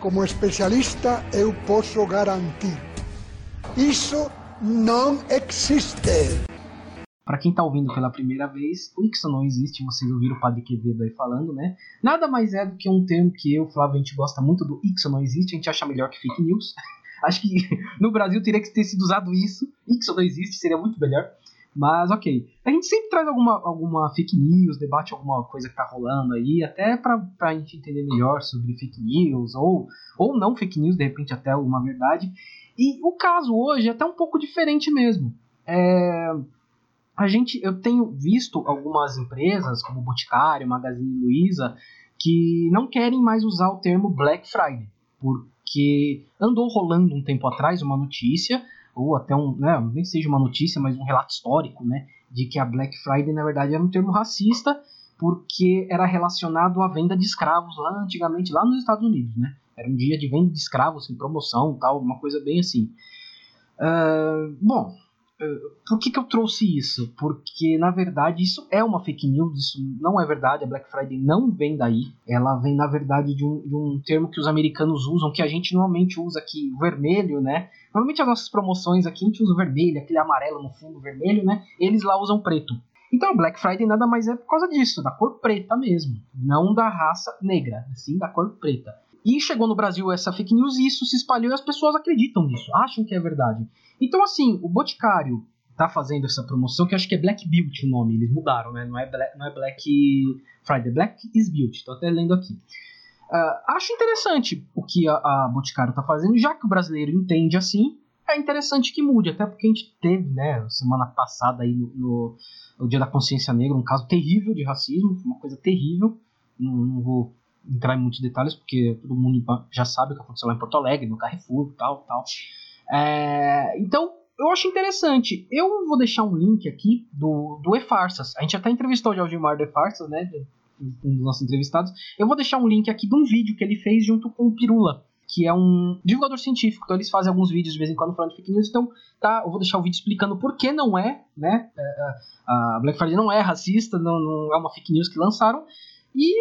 Como especialista, eu posso garantir: isso não existe. Para quem está ouvindo pela primeira vez, o Ixo não existe, vocês ouviram o Padre Quevedo aí falando, né? Nada mais é do que um termo que eu, Flávio, a gente gosta muito do Ixo não existe, a gente acha melhor que fake news. Acho que no Brasil teria que ter sido usado isso, Ixo não existe, seria muito melhor. Mas ok. A gente sempre traz alguma, alguma fake news, debate alguma coisa que tá rolando aí, até pra, pra gente entender melhor sobre fake news, ou, ou não fake news, de repente até uma verdade. E o caso hoje é até um pouco diferente mesmo. É, a gente, eu tenho visto algumas empresas, como Boticário, Magazine Luiza, que não querem mais usar o termo Black Friday, porque andou rolando um tempo atrás uma notícia ou até um, né, nem seja uma notícia, mas um relato histórico, né, de que a Black Friday na verdade era um termo racista porque era relacionado à venda de escravos lá antigamente lá nos Estados Unidos, né? Era um dia de venda de escravos em promoção, tal, uma coisa bem assim. Uh, bom, por que, que eu trouxe isso? Porque, na verdade, isso é uma fake news, isso não é verdade, a Black Friday não vem daí. Ela vem, na verdade, de um, de um termo que os americanos usam, que a gente normalmente usa aqui, vermelho, né? Normalmente as nossas promoções aqui a gente usa o vermelho, aquele amarelo no fundo vermelho, né? Eles lá usam preto. Então, Black Friday nada mais é por causa disso, da cor preta mesmo. Não da raça negra, sim da cor preta. E chegou no Brasil essa fake news e isso se espalhou e as pessoas acreditam nisso, acham que é verdade. Então, assim, o Boticário tá fazendo essa promoção, que acho que é Black Beauty o nome, eles mudaram, né? Não é Black, não é Black Friday, Black is Beauty, tô até lendo aqui. Uh, acho interessante o que a, a Boticário tá fazendo, já que o brasileiro entende assim, é interessante que mude, até porque a gente teve, né, semana passada aí no, no, no Dia da Consciência Negra, um caso terrível de racismo, uma coisa terrível, não, não, vou entrar em muitos detalhes, porque todo mundo já sabe o que aconteceu lá em Porto Alegre, no Carrefour, tal, tal. É, então, eu acho interessante. Eu vou deixar um link aqui do, do E-Farsas. A gente até entrevistou o Algimar do E-Farsas, né? Um dos nossos entrevistados. Eu vou deixar um link aqui de um vídeo que ele fez junto com o Pirula, que é um divulgador científico. Então eles fazem alguns vídeos de vez em quando falando de fake news. Então, tá, eu vou deixar o vídeo explicando por que não é, né? É, a Black Friday não é racista, não, não é uma fake news que lançaram. E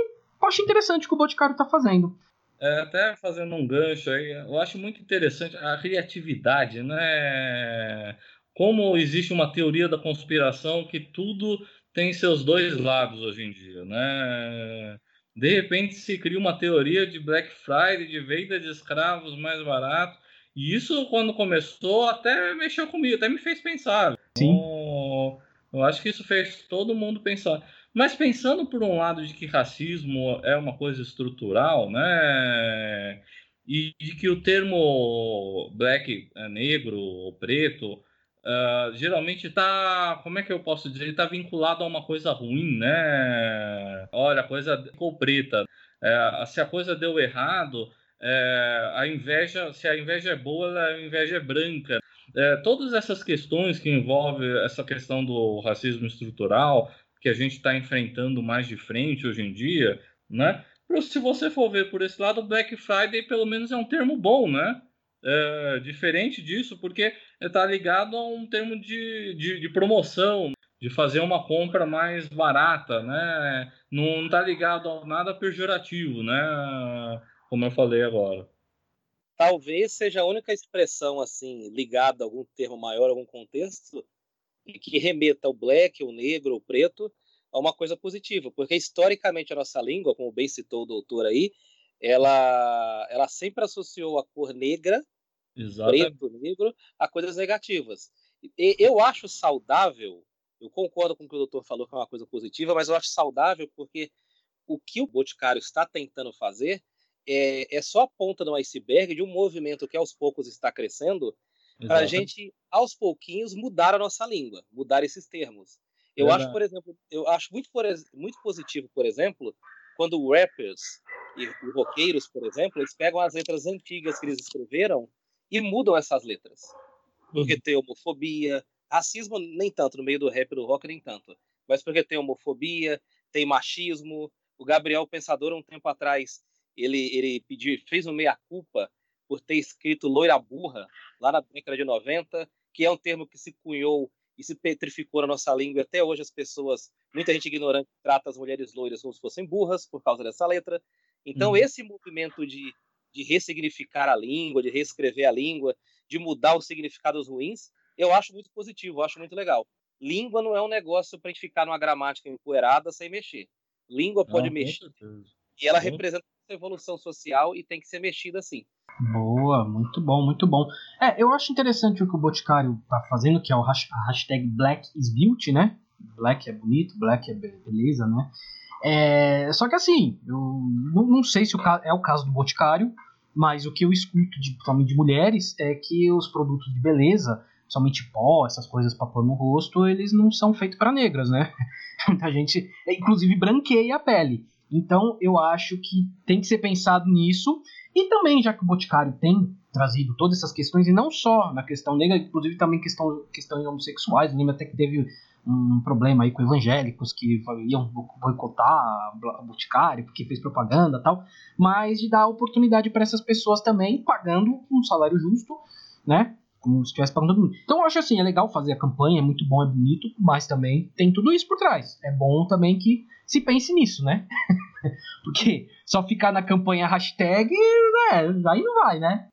acho interessante o que o Boticário tá fazendo. É, até fazendo um gancho aí, eu acho muito interessante a criatividade, né? Como existe uma teoria da conspiração que tudo tem seus dois lados hoje em dia, né? De repente se cria uma teoria de Black Friday, de venda de escravos mais barato, e isso quando começou até mexeu comigo, até me fez pensar. Sim. Então, eu acho que isso fez todo mundo pensar. Mas pensando por um lado de que racismo é uma coisa estrutural, né? E de que o termo black, é negro ou preto, uh, geralmente está, como é que eu posso dizer, está vinculado a uma coisa ruim, né? Olha, a coisa ficou preta. É, se a coisa deu errado, é, a inveja, se a inveja é boa, a inveja é branca. É, todas essas questões que envolvem essa questão do racismo estrutural, que a gente está enfrentando mais de frente hoje em dia, né? Se você for ver por esse lado, Black Friday pelo menos é um termo bom, né? É, diferente disso, porque está ligado a um termo de, de, de, promoção, de fazer uma compra mais barata, né? Não está ligado a nada pejorativo, né? Como eu falei agora. Talvez seja a única expressão assim ligada a algum termo maior, algum contexto, que remeta ao black, o negro, o preto, a uma coisa positiva, porque historicamente a nossa língua, como bem citou o doutor aí, ela, ela sempre associou a cor negra, Exatamente. preto, negro, a coisas negativas. E, eu acho saudável, eu concordo com o que o doutor falou que é uma coisa positiva, mas eu acho saudável porque o que o Boticário está tentando fazer é, é só a ponta do iceberg de um movimento que aos poucos está crescendo, para a gente, aos pouquinhos, mudar a nossa língua, mudar esses termos. Eu Verdade. acho, por exemplo, eu acho muito, muito positivo, por exemplo, quando rappers e, e roqueiros, por exemplo, eles pegam as letras antigas que eles escreveram e mudam essas letras. Porque uhum. tem homofobia, racismo nem tanto, no meio do rap e do rock nem tanto, mas porque tem homofobia, tem machismo. O Gabriel Pensador, um tempo atrás, ele, ele pediu, fez um meia-culpa por ter escrito loira burra lá na década de 90, que é um termo que se cunhou e se petrificou na nossa língua. Até hoje as pessoas, muita gente ignorante, trata as mulheres loiras como se fossem burras por causa dessa letra. Então uhum. esse movimento de, de ressignificar a língua, de reescrever a língua, de mudar os significados ruins, eu acho muito positivo, eu acho muito legal. Língua não é um negócio para a gente ficar numa gramática empoeirada sem mexer. Língua pode não, mexer. E ela representa essa evolução social e tem que ser mexida assim. Boa, muito bom, muito bom. É, eu acho interessante o que o Boticário tá fazendo, que é o hashtag Black is Beauty, né? Black é bonito, Black é beleza, né? É, só que assim, eu não, não sei se o, é o caso do Boticário, mas o que eu escuto de, de mulheres é que os produtos de beleza, somente pó, essas coisas para pôr no rosto, eles não são feitos para negras, né? Muita gente, inclusive, branqueia a pele. Então eu acho que tem que ser pensado nisso. E também, já que o Boticário tem trazido todas essas questões, e não só na questão negra, inclusive também questão, questões homossexuais, eu lembro até que teve um problema aí com evangélicos que iam boicotar o Boticário porque fez propaganda tal, mas de dar oportunidade para essas pessoas também pagando um salário justo, né? Como se estivesse pagando todo mundo. Então eu acho assim, é legal fazer a campanha, é muito bom, é bonito, mas também tem tudo isso por trás. É bom também que se pense nisso, né? porque só ficar na campanha hashtag, né, aí não vai, né?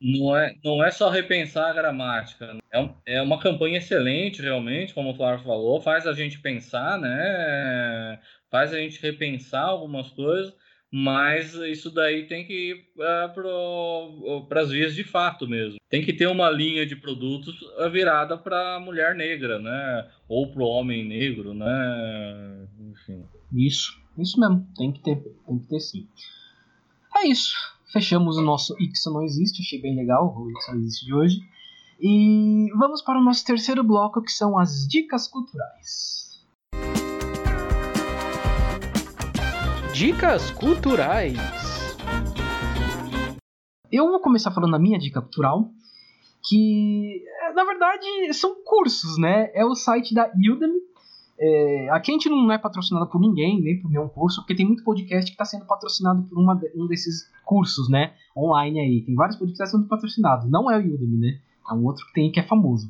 Não é, não é só repensar a gramática. É, um, é uma campanha excelente, realmente, como o Flávio falou, faz a gente pensar, né? Faz a gente repensar algumas coisas, mas isso daí tem que ir uh, para as vias de fato mesmo. Tem que ter uma linha de produtos virada para a mulher negra, né? Ou para o homem negro, né? Enfim. Isso, isso mesmo. Tem que ter, tem que ter sim. É isso fechamos o nosso Ixo Não Existe, achei bem legal o Ixo Não Existe de hoje. E vamos para o nosso terceiro bloco, que são as dicas culturais. Dicas culturais. Eu vou começar falando a minha dica cultural, que na verdade são cursos, né? É o site da Udemy, é, aqui a gente não é patrocinado por ninguém, nem por nenhum curso, porque tem muito podcast que está sendo patrocinado por uma, um desses cursos, né? Online aí. Tem vários podcasts sendo patrocinados. Não é o Udemy, né? É um outro que tem que é famoso.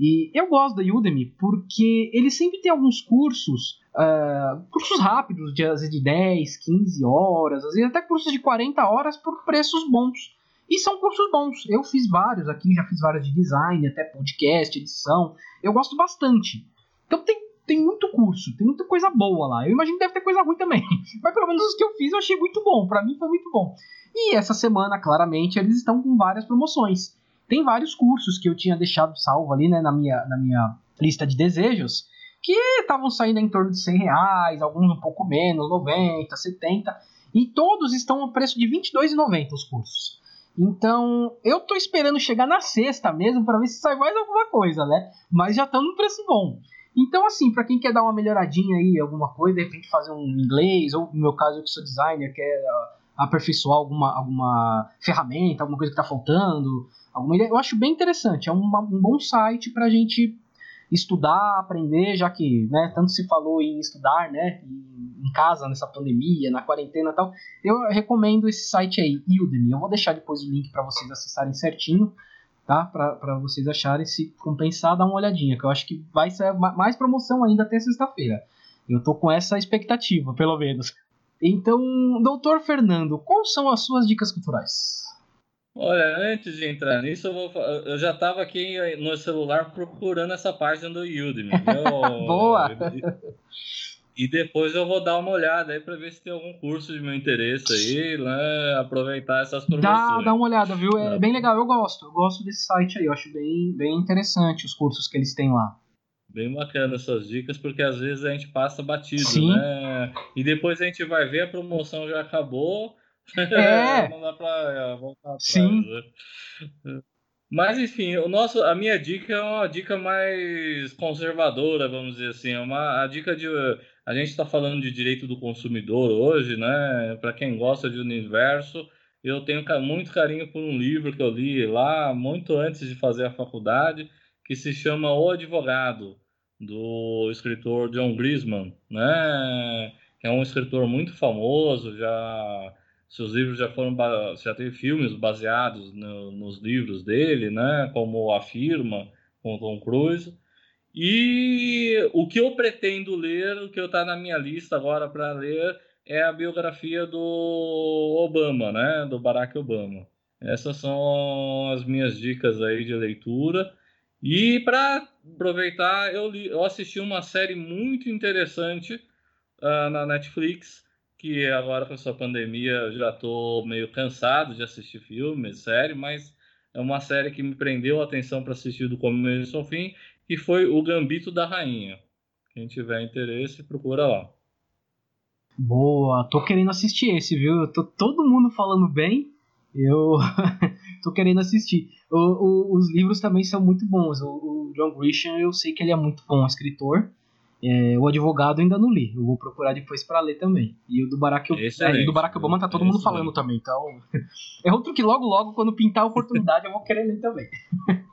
E eu gosto da Udemy porque ele sempre tem alguns cursos, uh, cursos rápidos, de, às vezes de 10, 15 horas, às vezes até cursos de 40 horas por preços bons. E são cursos bons. Eu fiz vários aqui, já fiz vários de design, até podcast, edição. Eu gosto bastante. Então tem tem muito curso, tem muita coisa boa lá. Eu imagino que deve ter coisa ruim também. Mas pelo menos os que eu fiz eu achei muito bom. Para mim foi muito bom. E essa semana, claramente, eles estão com várias promoções. Tem vários cursos que eu tinha deixado salvo ali, né, na minha, na minha lista de desejos, que estavam saindo em torno de 100 reais, alguns um pouco menos, 90, 70. E todos estão a preço de R$22,90 os cursos. Então, eu tô esperando chegar na sexta mesmo para ver se sai mais alguma coisa, né? Mas já estão no preço bom. Então, assim, para quem quer dar uma melhoradinha aí, alguma coisa, de repente fazer um inglês, ou no meu caso, eu que sou designer, quer aperfeiçoar alguma, alguma ferramenta, alguma coisa que está faltando, alguma ideia, eu acho bem interessante. É um, um bom site para a gente estudar, aprender, já que né, tanto se falou em estudar, né, em casa nessa pandemia, na quarentena e tal. Eu recomendo esse site aí, Udemy. Eu vou deixar depois o link para vocês acessarem certinho tá? Para vocês acharem se compensar, dá uma olhadinha, que eu acho que vai ser mais promoção ainda até sexta-feira. Eu tô com essa expectativa, pelo menos. Então, doutor Fernando, quais são as suas dicas culturais? Olha, antes de entrar nisso, eu, vou, eu já estava aqui no celular procurando essa página do Udemy. Boa! E depois eu vou dar uma olhada aí para ver se tem algum curso de meu interesse aí, né? Aproveitar essas promoções. Dá, dá uma olhada, viu? É, é bem legal, eu gosto. Eu gosto desse site aí, eu acho bem, bem interessante os cursos que eles têm lá. Bem bacana essas dicas, porque às vezes a gente passa batido, Sim. né? E depois a gente vai ver a promoção já acabou. É. Não dá para é, voltar atrás, Sim. Né? Mas enfim, o nosso, a minha dica é uma dica mais conservadora, vamos dizer assim, é uma a dica de a gente está falando de direito do consumidor hoje, né? Para quem gosta de universo, eu tenho muito carinho por um livro que eu li lá muito antes de fazer a faculdade, que se chama O Advogado, do escritor John Grisman, né? Que é um escritor muito famoso, já seus livros já foram já teve filmes baseados no, nos livros dele, né? Como A Firma, com Tom Cruise. E o que eu pretendo ler, o que está na minha lista agora para ler, é a biografia do Obama, né? Do Barack Obama. Essas são as minhas dicas aí de leitura. E para aproveitar, eu, li, eu assisti uma série muito interessante uh, na Netflix, que agora com essa pandemia já estou meio cansado de assistir filmes, série, mas é uma série que me prendeu a atenção para assistir do começo ao fim, que foi O Gambito da Rainha. Quem tiver interesse, procura lá. Boa, tô querendo assistir esse, viu? Tô todo mundo falando bem. Eu tô querendo assistir. O, o, os livros também são muito bons. O, o, John Grisham, eu sei que ele é muito bom escritor. É, o advogado ainda não li. Eu vou procurar depois para ler também. E o do Barack, é, e do Barack Obama tá todo mundo falando também. Então, é outro que logo, logo, quando pintar a oportunidade, eu vou querer ler também.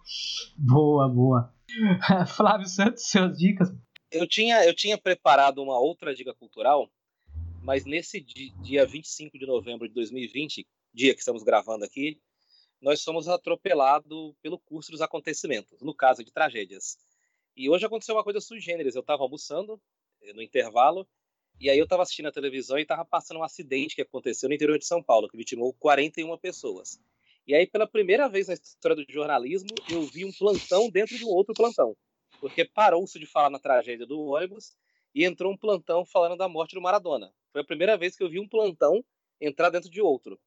boa, boa. Flávio Santos, suas dicas. Eu tinha, eu tinha preparado uma outra dica cultural mas nesse dia 25 de novembro de 2020, dia que estamos gravando aqui, nós somos atropelados pelo curso dos acontecimentos, no caso de tragédias. E hoje aconteceu uma coisa sui generis. Eu estava almoçando eh, no intervalo, e aí eu estava assistindo a televisão e estava passando um acidente que aconteceu no interior de São Paulo, que vitimou 41 pessoas. E aí, pela primeira vez na história do jornalismo, eu vi um plantão dentro de um outro plantão. Porque parou-se de falar na tragédia do ônibus e entrou um plantão falando da morte do Maradona. Foi a primeira vez que eu vi um plantão entrar dentro de outro.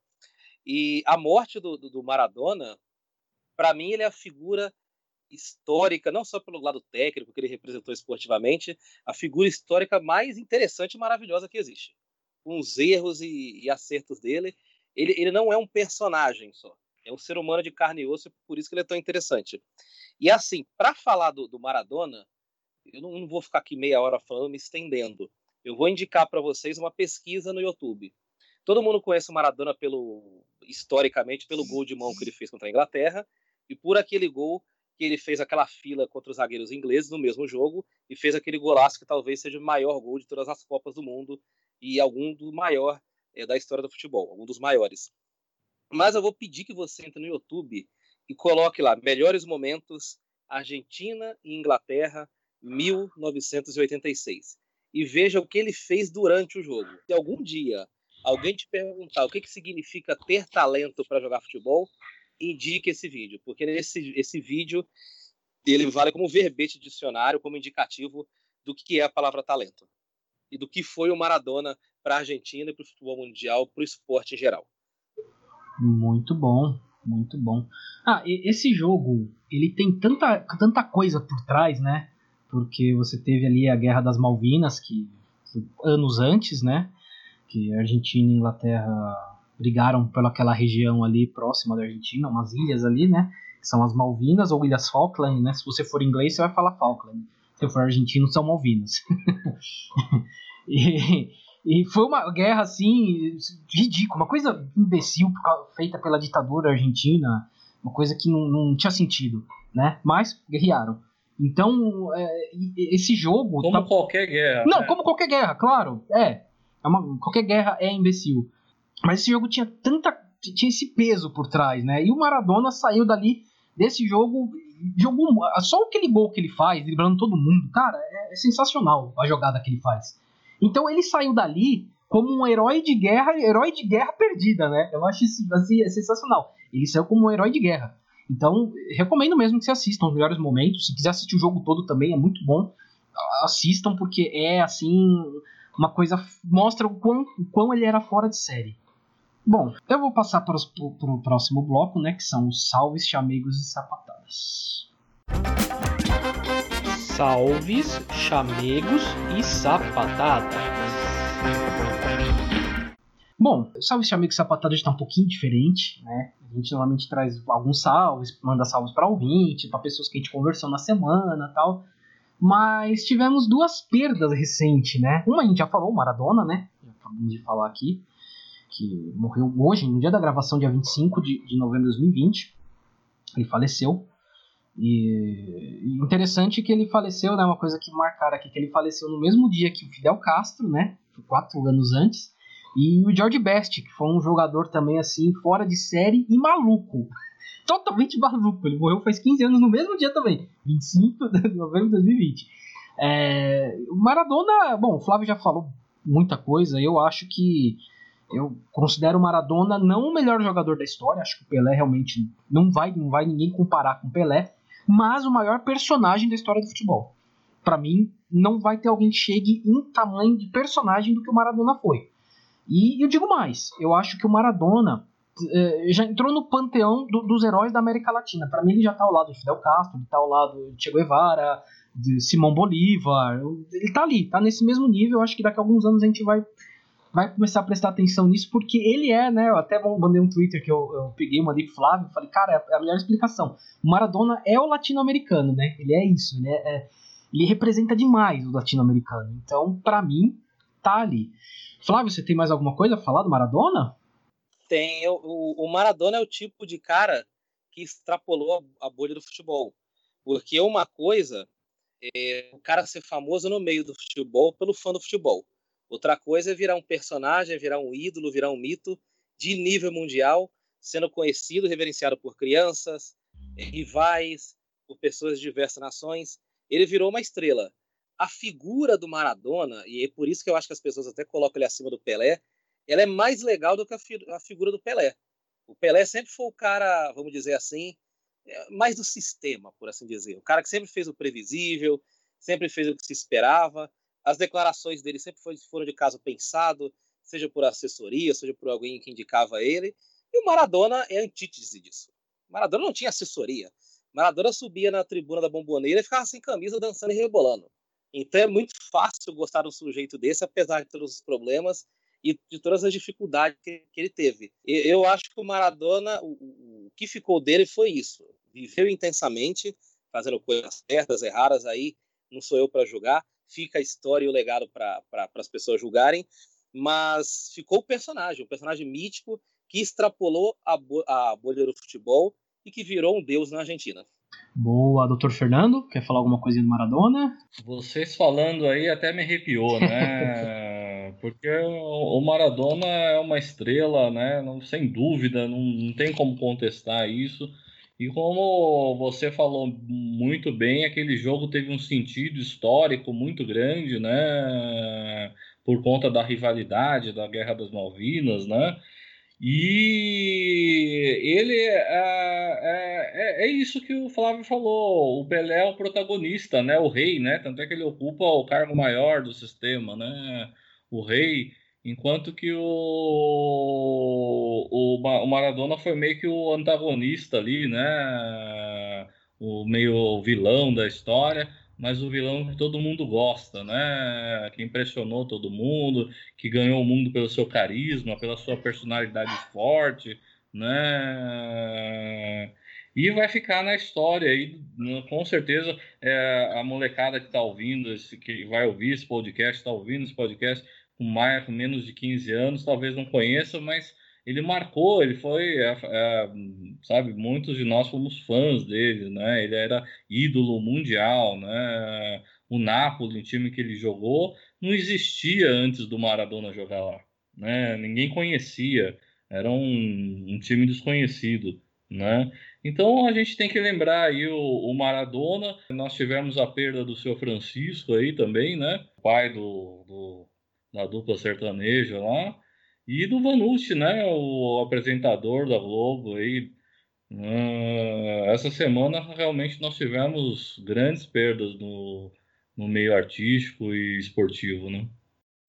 E a morte do, do, do Maradona, para mim, ele é a figura histórica, não só pelo lado técnico que ele representou esportivamente, a figura histórica mais interessante e maravilhosa que existe. Com os erros e, e acertos dele, ele, ele não é um personagem só. É um ser humano de carne e osso, por isso que ele é tão interessante. E assim, para falar do, do Maradona, eu não, não, vou ficar aqui meia hora falando, me estendendo. Eu vou indicar para vocês uma pesquisa no YouTube. Todo mundo conhece o Maradona pelo historicamente pelo gol de mão que ele fez contra a Inglaterra e por aquele gol que ele fez aquela fila contra os zagueiros ingleses no mesmo jogo e fez aquele golaço que talvez seja o maior gol de todas as Copas do Mundo e algum do maior é, da história do futebol, algum dos maiores. Mas eu vou pedir que você entre no YouTube e coloque lá melhores momentos Argentina e Inglaterra 1986 e veja o que ele fez durante o jogo. Se algum dia alguém te perguntar o que, que significa ter talento para jogar futebol, indique esse vídeo, porque nesse esse vídeo ele vale como verbete dicionário, como indicativo do que é a palavra talento e do que foi o Maradona para a Argentina e para o futebol mundial, para o esporte em geral. Muito bom, muito bom. Ah, esse jogo ele tem tanta, tanta coisa por trás, né? porque você teve ali a Guerra das Malvinas, que anos antes, né? Que Argentina e Inglaterra brigaram pela aquela região ali próxima da Argentina, umas ilhas ali, né? Que são as Malvinas ou Ilhas Falkland, né? Se você for inglês, você vai falar Falkland. Se for argentino, são Malvinas. e, e foi uma guerra assim ridícula, uma coisa imbecil feita pela ditadura argentina, uma coisa que não, não tinha sentido, né? Mas guerrearam. Então, é, esse jogo. Como tá... qualquer guerra. Não, né? como qualquer guerra, claro. É. é uma, qualquer guerra é imbecil. Mas esse jogo tinha tanta. tinha esse peso por trás, né? E o Maradona saiu dali desse jogo. Jogou. Só aquele gol que ele faz, driblando todo mundo, cara, é, é sensacional a jogada que ele faz. Então ele saiu dali como um herói de guerra, herói de guerra perdida, né? Eu acho isso assim, é sensacional. Ele saiu como um herói de guerra. Então, recomendo mesmo que você assistam os melhores momentos. Se quiser assistir o jogo todo também, é muito bom. Assistam, porque é assim. Uma coisa. Mostra o quão, o quão ele era fora de série. Bom, eu vou passar para, os, para o próximo bloco, né? Que são os salves, chamegos e sapatadas. Salves, chamegos e sapatadas. Bom, salve seu amigo sapatado está um pouquinho diferente, né? A gente normalmente traz alguns salves, manda salves para ouvinte, para pessoas que a gente conversou na semana tal. Mas tivemos duas perdas recentes, né? Uma a gente já falou, Maradona, né? Acabamos de falar aqui, que morreu hoje, no dia da gravação, dia 25 de, de novembro de 2020. Ele faleceu. E interessante que ele faleceu, né? Uma coisa que marcaram aqui, que ele faleceu no mesmo dia que o Fidel Castro, né? Quatro anos antes. E o George Best, que foi um jogador também assim, fora de série e maluco. Totalmente maluco. Ele morreu faz 15 anos no mesmo dia também. 25 de novembro de 2020. É, o Maradona, bom, o Flávio já falou muita coisa. Eu acho que eu considero o Maradona não o melhor jogador da história. Acho que o Pelé realmente não vai, não vai ninguém comparar com o Pelé, mas o maior personagem da história do futebol. Para mim, não vai ter alguém que chegue em tamanho de personagem do que o Maradona foi. E eu digo mais, eu acho que o Maradona é, já entrou no panteão do, dos heróis da América Latina. Para mim ele já está ao lado de Fidel Castro, ele está ao lado de Che Guevara, de Simão Bolívar. Ele está ali, está nesse mesmo nível. Eu acho que daqui a alguns anos a gente vai vai começar a prestar atenção nisso, porque ele é, né? Eu até mandei um Twitter que eu, eu peguei, mandei pro Flávio, falei, cara, é a melhor explicação. O Maradona é o latino-americano, né? Ele é isso, ele, é, é ele representa demais o latino-americano. Então, para mim, tá ali. Flávio, você tem mais alguma coisa a falar do Maradona? Tem. O, o Maradona é o tipo de cara que extrapolou a, a bolha do futebol. Porque uma coisa é o cara ser famoso no meio do futebol pelo fã do futebol. Outra coisa é virar um personagem, virar um ídolo, virar um mito de nível mundial, sendo conhecido, reverenciado por crianças, rivais, por pessoas de diversas nações. Ele virou uma estrela. A figura do Maradona, e é por isso que eu acho que as pessoas até colocam ele acima do Pelé, ela é mais legal do que a, fi a figura do Pelé. O Pelé sempre foi o cara, vamos dizer assim, é, mais do sistema, por assim dizer. O cara que sempre fez o previsível, sempre fez o que se esperava. As declarações dele sempre foram de caso pensado, seja por assessoria, seja por alguém que indicava ele. E o Maradona é antítese disso. Maradona não tinha assessoria. Maradona subia na tribuna da bomboneira e ficava sem camisa, dançando e rebolando. Então é muito fácil gostar de um sujeito desse, apesar de todos os problemas e de todas as dificuldades que, ele teve. Eu acho que o Maradona, o, o, que ficou dele foi isso. Viveu intensamente, fazendo coisas certas, erradas aí, não sou eu para julgar, fica a história e o legado para pra, as pessoas julgarem, mas ficou o personagem, um personagem mítico que extrapolou a, bo a bolha do futebol e que virou um deus na Argentina. Boa, doutor Fernando, quer falar alguma coisinha do Maradona? Vocês falando aí até me arrepiou, né? Porque o Maradona é uma estrela, né? Não, sem dúvida, não, não tem como contestar isso. E como você falou muito bem, aquele jogo teve um sentido histórico muito grande, né? Por conta da rivalidade da Guerra das Malvinas, né? E ele é, é, é, é, isso que o Flávio falou. O Pelé é o protagonista, né? O rei, né? Tanto é que ele ocupa o cargo maior do sistema, né? O rei. Enquanto que o, o, o Maradona foi meio que o antagonista ali, né? O meio vilão da história, mas o vilão que todo mundo gosta, né? Que impressionou todo mundo, que ganhou o mundo pelo seu carisma, pela sua personalidade forte, né? E vai ficar na história aí, com certeza, é, a molecada que está ouvindo, esse, que vai ouvir esse podcast, está ouvindo esse podcast, com mais com menos de 15 anos, talvez não conheça, mas ele marcou, ele foi, é, é, sabe, muitos de nós fomos fãs dele, né? Ele era ídolo mundial, né? O Napoli, o time que ele jogou, não existia antes do Maradona jogar lá, né? Ninguém conhecia, era um, um time desconhecido, né? Então a gente tem que lembrar aí o, o, Maradona. Nós tivemos a perda do seu Francisco aí também, né? Pai do, do da dupla sertaneja lá, e do Vanucci, né, o apresentador da Globo aí. Uh, essa semana realmente nós tivemos grandes perdas no, no meio artístico e esportivo, né?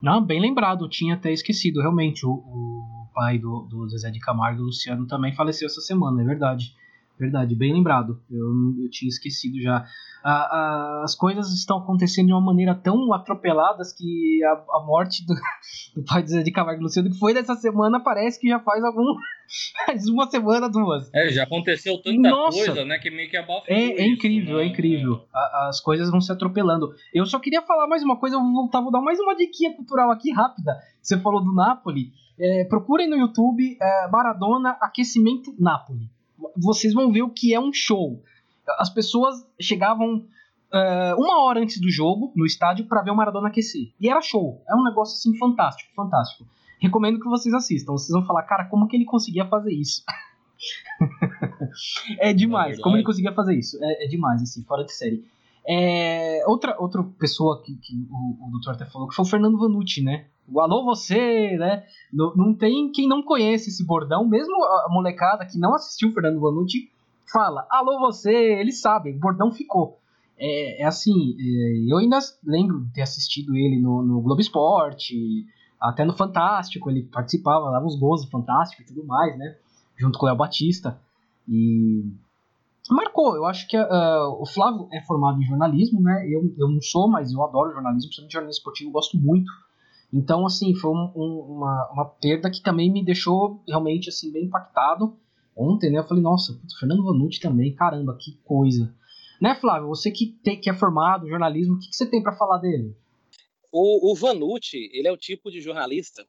Não, bem lembrado, tinha até esquecido, realmente, o, o pai do, do Zezé de Camargo, Luciano, também faleceu essa semana, é verdade. Verdade, bem lembrado. Eu, eu tinha esquecido já. A, a, as coisas estão acontecendo de uma maneira tão atropeladas que a, a morte do, do pai de, de Camargo Luciano, que foi dessa semana, parece que já faz algum. faz uma semana, duas. É, já aconteceu tanta Nossa, coisa, né? Que meio que abafou. É, é incrível, né? é incrível. as coisas vão se atropelando. Eu só queria falar mais uma coisa, eu vou voltar, vou dar mais uma diquinha cultural aqui rápida. Você falou do Napoli. É, procurem no YouTube é, Maradona Aquecimento Napoli vocês vão ver o que é um show. As pessoas chegavam uh, uma hora antes do jogo no estádio para ver o Maradona aquecer. E era show. É um negócio assim fantástico, fantástico. Recomendo que vocês assistam. Vocês vão falar, cara, como que ele conseguia fazer isso? é demais. É como ele conseguia fazer isso? É, é, demais, assim, fora de série. É, outra, outra pessoa que, que o, o doutor até falou que foi o Fernando Vanucci, né? O alô você, né? Não, não tem quem não conhece esse bordão, mesmo a molecada que não assistiu o Fernando Vanucci fala, alô você, eles sabem, o bordão ficou. É, é assim, é, eu ainda lembro de ter assistido ele no, no Globo Esporte, Até no Fantástico ele participava, dava uns gols do Fantástico e tudo mais, né? Junto com o Léo Batista. E marcou. Eu acho que uh, o Flávio é formado em jornalismo, né? Eu, eu não sou, mas eu adoro jornalismo, principalmente jornalismo esportivo, gosto muito. Então, assim, foi um, um, uma, uma perda que também me deixou realmente assim bem impactado. Ontem, né? Eu falei, nossa, putz, Fernando Vanucci também, caramba, que coisa. Né, Flávio? Você que, tem, que é formado em jornalismo, o que, que você tem para falar dele? O, o Vanucci, ele é o tipo de jornalista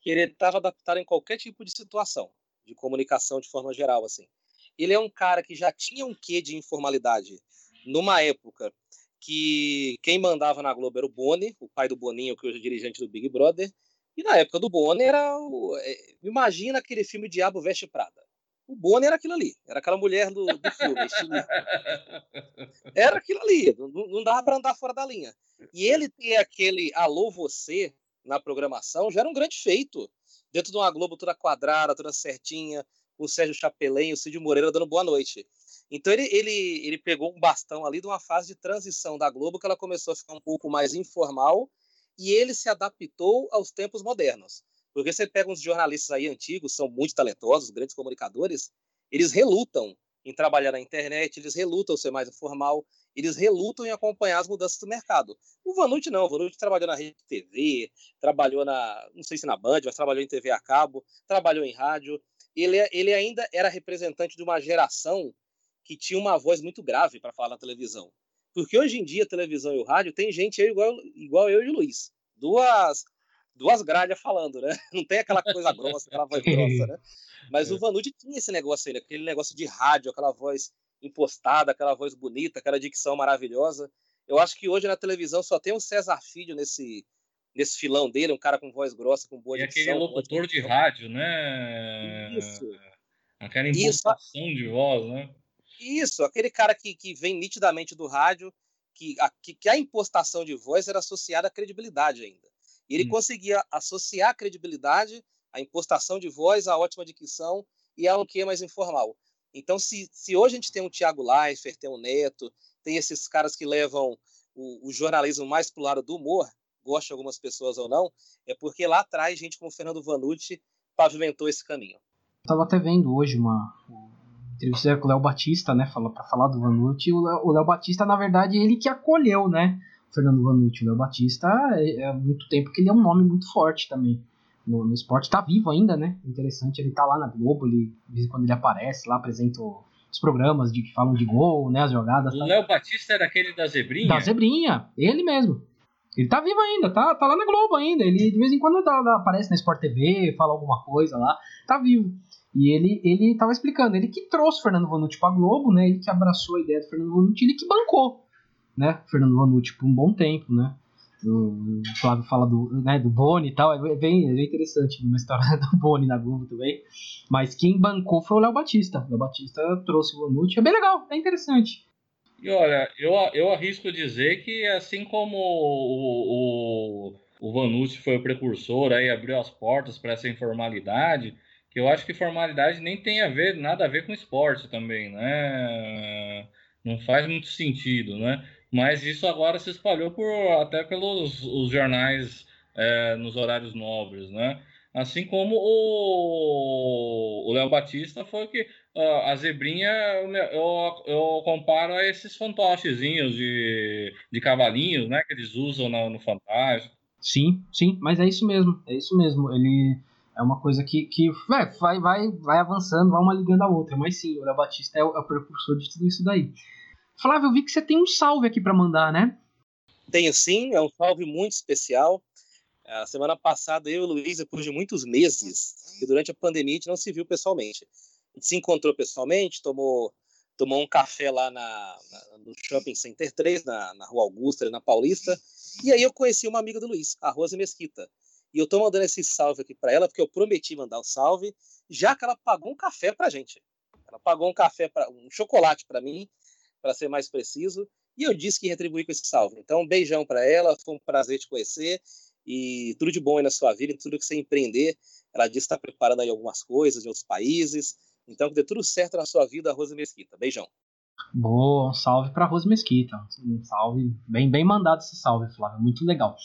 que ele estava adaptado em qualquer tipo de situação, de comunicação de forma geral, assim. Ele é um cara que já tinha um quê de informalidade numa época que quem mandava na Globo era o Boni, o pai do Boninho, que hoje é dirigente do Big Brother, e na época do Boni era o... É, imagina aquele filme Diabo Veste Prada. O Boni era aquilo ali, era aquela mulher do, do filme. era aquilo ali, não, não dava para andar fora da linha. E ele ter aquele Alô Você na programação já era um grande feito. Dentro de uma Globo toda quadrada, toda certinha, com o Sérgio Chapelin, o Cid Moreira dando boa noite. Então ele, ele, ele pegou um bastão ali de uma fase de transição da Globo, que ela começou a ficar um pouco mais informal, e ele se adaptou aos tempos modernos. Porque você pega uns jornalistas aí antigos, são muito talentosos, grandes comunicadores, eles relutam em trabalhar na internet, eles relutam ser mais informal, eles relutam em acompanhar as mudanças do mercado. O Vanucci não, o Vanucci trabalhou na rede TV, trabalhou na, não sei se na Band, mas trabalhou em TV a cabo, trabalhou em rádio. Ele, ele ainda era representante de uma geração que tinha uma voz muito grave para falar na televisão. Porque hoje em dia, a televisão e o rádio tem gente igual, igual eu e o Luiz. Duas, duas gralhas falando, né? Não tem aquela coisa grossa, aquela voz grossa, né? Mas é. o Vanucci tinha esse negócio aí, aquele negócio de rádio, aquela voz impostada, aquela voz bonita, aquela dicção maravilhosa. Eu acho que hoje na televisão só tem o César Filho nesse, nesse filão dele, um cara com voz grossa, com boa e dicção. E aquele locutor de rádio, né? Isso. Aquela impostação Isso. de voz, né? Isso, aquele cara que, que vem nitidamente do rádio, que a, que, que a impostação de voz era associada à credibilidade ainda. E ele hum. conseguia associar a credibilidade, a impostação de voz, a ótima dicção e a um que mais informal. Então, se, se hoje a gente tem um Tiago Leifert, tem um Neto, tem esses caras que levam o, o jornalismo mais para o lado do humor, gosta algumas pessoas ou não, é porque lá atrás gente como Fernando Vanucci pavimentou esse caminho. Estava até vendo hoje uma, entrevista com o Léo Batista, né, para falar do Vanucci. O Léo Batista, na verdade, ele que acolheu, né, Fernando Vanucci. O Léo Batista, é, é muito tempo que ele é um nome muito forte também no, no esporte. Tá vivo ainda, né, interessante, ele tá lá na Globo, ele, de vez em quando ele aparece lá, apresenta os programas de que falam de gol, né, as jogadas. O tá... Léo Batista era aquele da Zebrinha? Da Zebrinha, ele mesmo. Ele tá vivo ainda, tá, tá lá na Globo ainda. Ele de vez em quando dá, dá, aparece na Sport TV, fala alguma coisa lá. Tá vivo. E ele ele estava explicando, ele que trouxe o Fernando Vanucci para a Globo, né? Ele que abraçou a ideia do Fernando Vanucci, ele que bancou, né? Fernando Vanucci por um bom tempo, né? O Flávio fala do, né, do Boni e tal, é bem, é bem interessante uma história do Boni na Globo também. Mas quem bancou foi o Léo Batista. O Léo Batista trouxe o Vanucci, é bem legal, é interessante. E olha, eu, eu arrisco dizer que assim como o, o, o Vanucci foi o precursor, aí abriu as portas para essa informalidade, que eu acho que formalidade nem tem a ver, nada a ver com esporte também, né? Não faz muito sentido, né? Mas isso agora se espalhou por, até pelos os jornais é, nos horários nobres, né? Assim como o Léo Batista foi que a zebrinha eu, eu comparo a esses fantochezinhos de, de cavalinhos, né? Que eles usam no, no Fantástico. Sim, sim, mas é isso mesmo, é isso mesmo. Ele é uma coisa que, que vai, vai, vai, vai avançando, vai uma ligando a outra. Mas sim, o Léo Batista é o, é o precursor de tudo isso daí. Flávio, eu vi que você tem um salve aqui para mandar, né? Tenho sim, é um salve muito especial. A semana passada, eu e o Luiz, depois de muitos meses, e durante a pandemia a gente não se viu pessoalmente. A gente se encontrou pessoalmente, tomou, tomou um café lá na, na no Shopping Center 3, na, na Rua Augusta, na Paulista. E aí eu conheci uma amiga do Luiz, a Rose Mesquita. E eu tô mandando esse salve aqui para ela, porque eu prometi mandar o salve, já que ela pagou um café pra gente. Ela pagou um café, para um chocolate para mim, para ser mais preciso, e eu disse que retribuí com esse salve. Então, um beijão para ela, foi um prazer te conhecer, e tudo de bom aí na sua vida, tudo que você empreender. Ela disse que está preparando aí algumas coisas de outros países, então que dê tudo certo na sua vida, Rosa Mesquita. Beijão. Boa, um salve para Rosa Mesquita. Um salve, bem, bem mandado esse salve, Flávio, muito legal.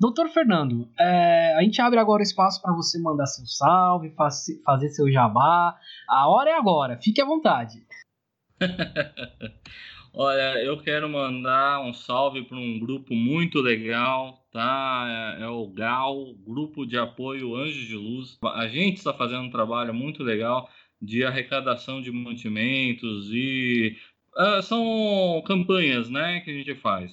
Doutor Fernando, é, a gente abre agora o espaço para você mandar seu salve, faz, fazer seu jabá. A hora é agora, fique à vontade. Olha, eu quero mandar um salve para um grupo muito legal, tá? É, é, o GAL, Grupo de Apoio Anjos de Luz. A gente está fazendo um trabalho muito legal de arrecadação de mantimentos e uh, são campanhas, né, que a gente faz.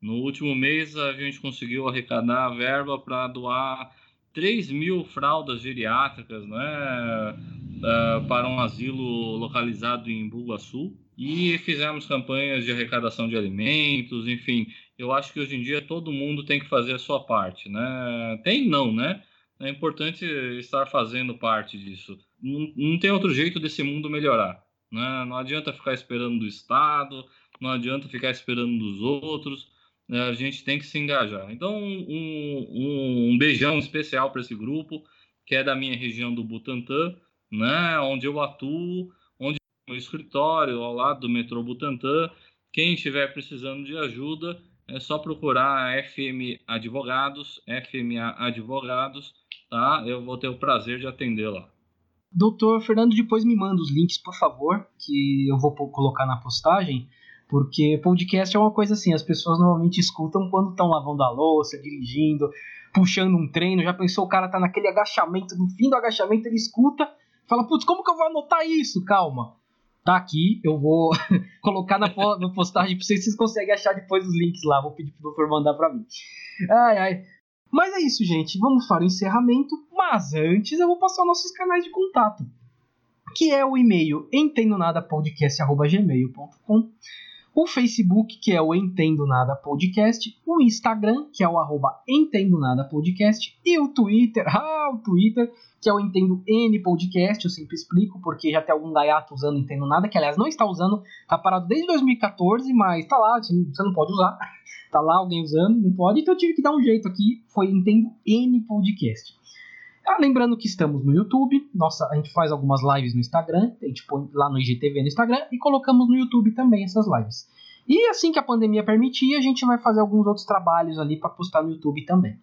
No último mês, a gente conseguiu arrecadar a verba para doar 3 mil fraldas geriátricas né, uh, para um asilo localizado em Bugaçu. E fizemos campanhas de arrecadação de alimentos, enfim. Eu acho que hoje em dia todo mundo tem que fazer a sua parte. Né? Tem não, né? É importante estar fazendo parte disso. Não, não tem outro jeito desse mundo melhorar. Né? Não adianta ficar esperando do Estado, não adianta ficar esperando dos outros né, a gente tem que se engajar. Então, um, um, um beijão especial para esse grupo, que é da minha região do Butantã, né, onde eu atuo, onde o escritório, ao lado do metrô Butantã. Quem estiver precisando de ajuda, é só procurar a FM Advogados, FMA Advogados, tá? Eu vou ter o prazer de atender lá. Doutor Fernando, depois me manda os links, por favor, que eu vou colocar na postagem. Porque podcast é uma coisa assim, as pessoas normalmente escutam quando estão lavando a louça, dirigindo, puxando um treino. Já pensou, o cara tá naquele agachamento, no fim do agachamento ele escuta, fala, putz, como que eu vou anotar isso? Calma. Tá aqui, eu vou colocar na, postagem pra vocês, vocês conseguem achar depois os links lá. Vou pedir pro doutor mandar pra mim. Ai, ai. Mas é isso, gente. Vamos para o encerramento. Mas antes eu vou passar nossos canais de contato. Que é o e-mail entendonadapodcast.gmail.com o Facebook, que é o Entendo Nada Podcast, o Instagram, que é o arroba Entendo Nada Podcast, e o Twitter, ah, o Twitter, que é o Entendo N Podcast, eu sempre explico, porque já tem algum gaiato usando Entendo Nada, que aliás não está usando, tá parado desde 2014, mas tá lá, você não pode usar, tá lá alguém usando, não pode, então eu tive que dar um jeito aqui, foi Entendo N Podcast. Ah, lembrando que estamos no YouTube, nossa, a gente faz algumas lives no Instagram, a gente põe lá no IGTV no Instagram e colocamos no YouTube também essas lives. E assim que a pandemia permitir, a gente vai fazer alguns outros trabalhos ali para postar no YouTube também.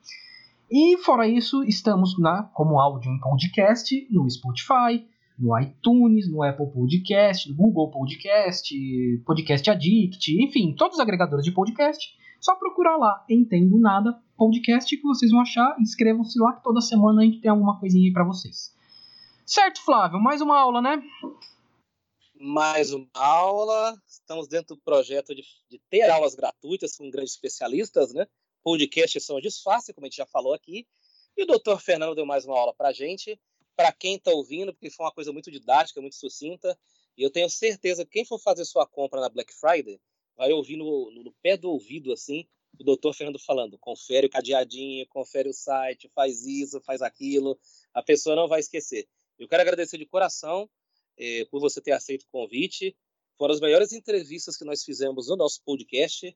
E fora isso, estamos na como áudio em podcast no Spotify, no iTunes, no Apple Podcast, no Google Podcast, Podcast Addict, enfim, todos os agregadores de podcast. Só procurar lá, Entendo Nada Podcast, que vocês vão achar. Inscrevam-se lá, que toda semana a gente tem alguma coisinha aí pra vocês. Certo, Flávio? Mais uma aula, né? Mais uma aula. Estamos dentro do projeto de, de ter aulas gratuitas com grandes especialistas, né? Podcasts são disfarce, como a gente já falou aqui. E o doutor Fernando deu mais uma aula pra gente. Para quem está ouvindo, porque foi uma coisa muito didática, muito sucinta. E eu tenho certeza que quem for fazer sua compra na Black Friday vai ouvir no, no, pé do ouvido, assim, o doutor Fernando falando, confere o cadeadinho, confere o site, faz isso, faz aquilo, a pessoa não vai esquecer. Eu quero agradecer de coração eh, por você ter aceito o convite. Foram as melhores entrevistas que nós fizemos no nosso podcast.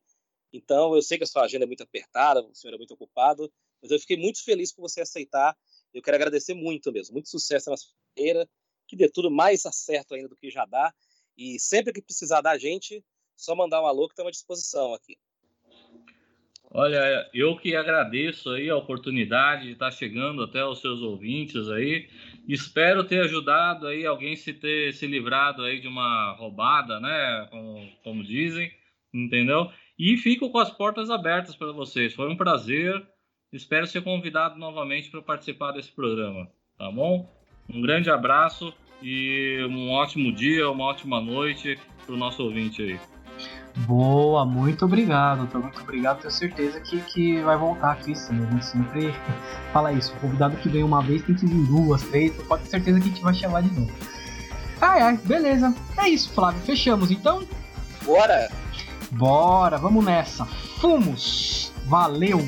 Então, eu sei que a sua agenda é muito apertada, o senhor é muito ocupado, mas eu fiquei muito feliz por você aceitar. Eu quero agradecer muito mesmo. Muito sucesso na sua carreira, que dê tudo mais acerto ainda do que já dá. E sempre que precisar da gente, só mandar um alô que estamos à disposição aqui. Olha, eu que agradeço aí a oportunidade de estar chegando até os seus ouvintes aí. Espero ter ajudado aí alguém se ter se livrado aí de uma roubada, né? Como, como dizem, entendeu? E fico com as portas abertas para vocês. Foi um prazer. Espero ser convidado novamente para participar desse programa, tá bom? Um grande abraço e um ótimo dia, uma ótima noite para o nosso ouvinte aí. Boa, muito obrigado, doutor. Muito obrigado. Tenho certeza que, que vai voltar aqui sim. A gente sempre fala isso. O convidado que vem uma vez tem que vir duas, três. Pode ter certeza que a gente vai chamar de novo. Ai, ai, beleza. É isso, Flávio. Fechamos então? Bora! Bora, vamos nessa. Fumos! Valeu!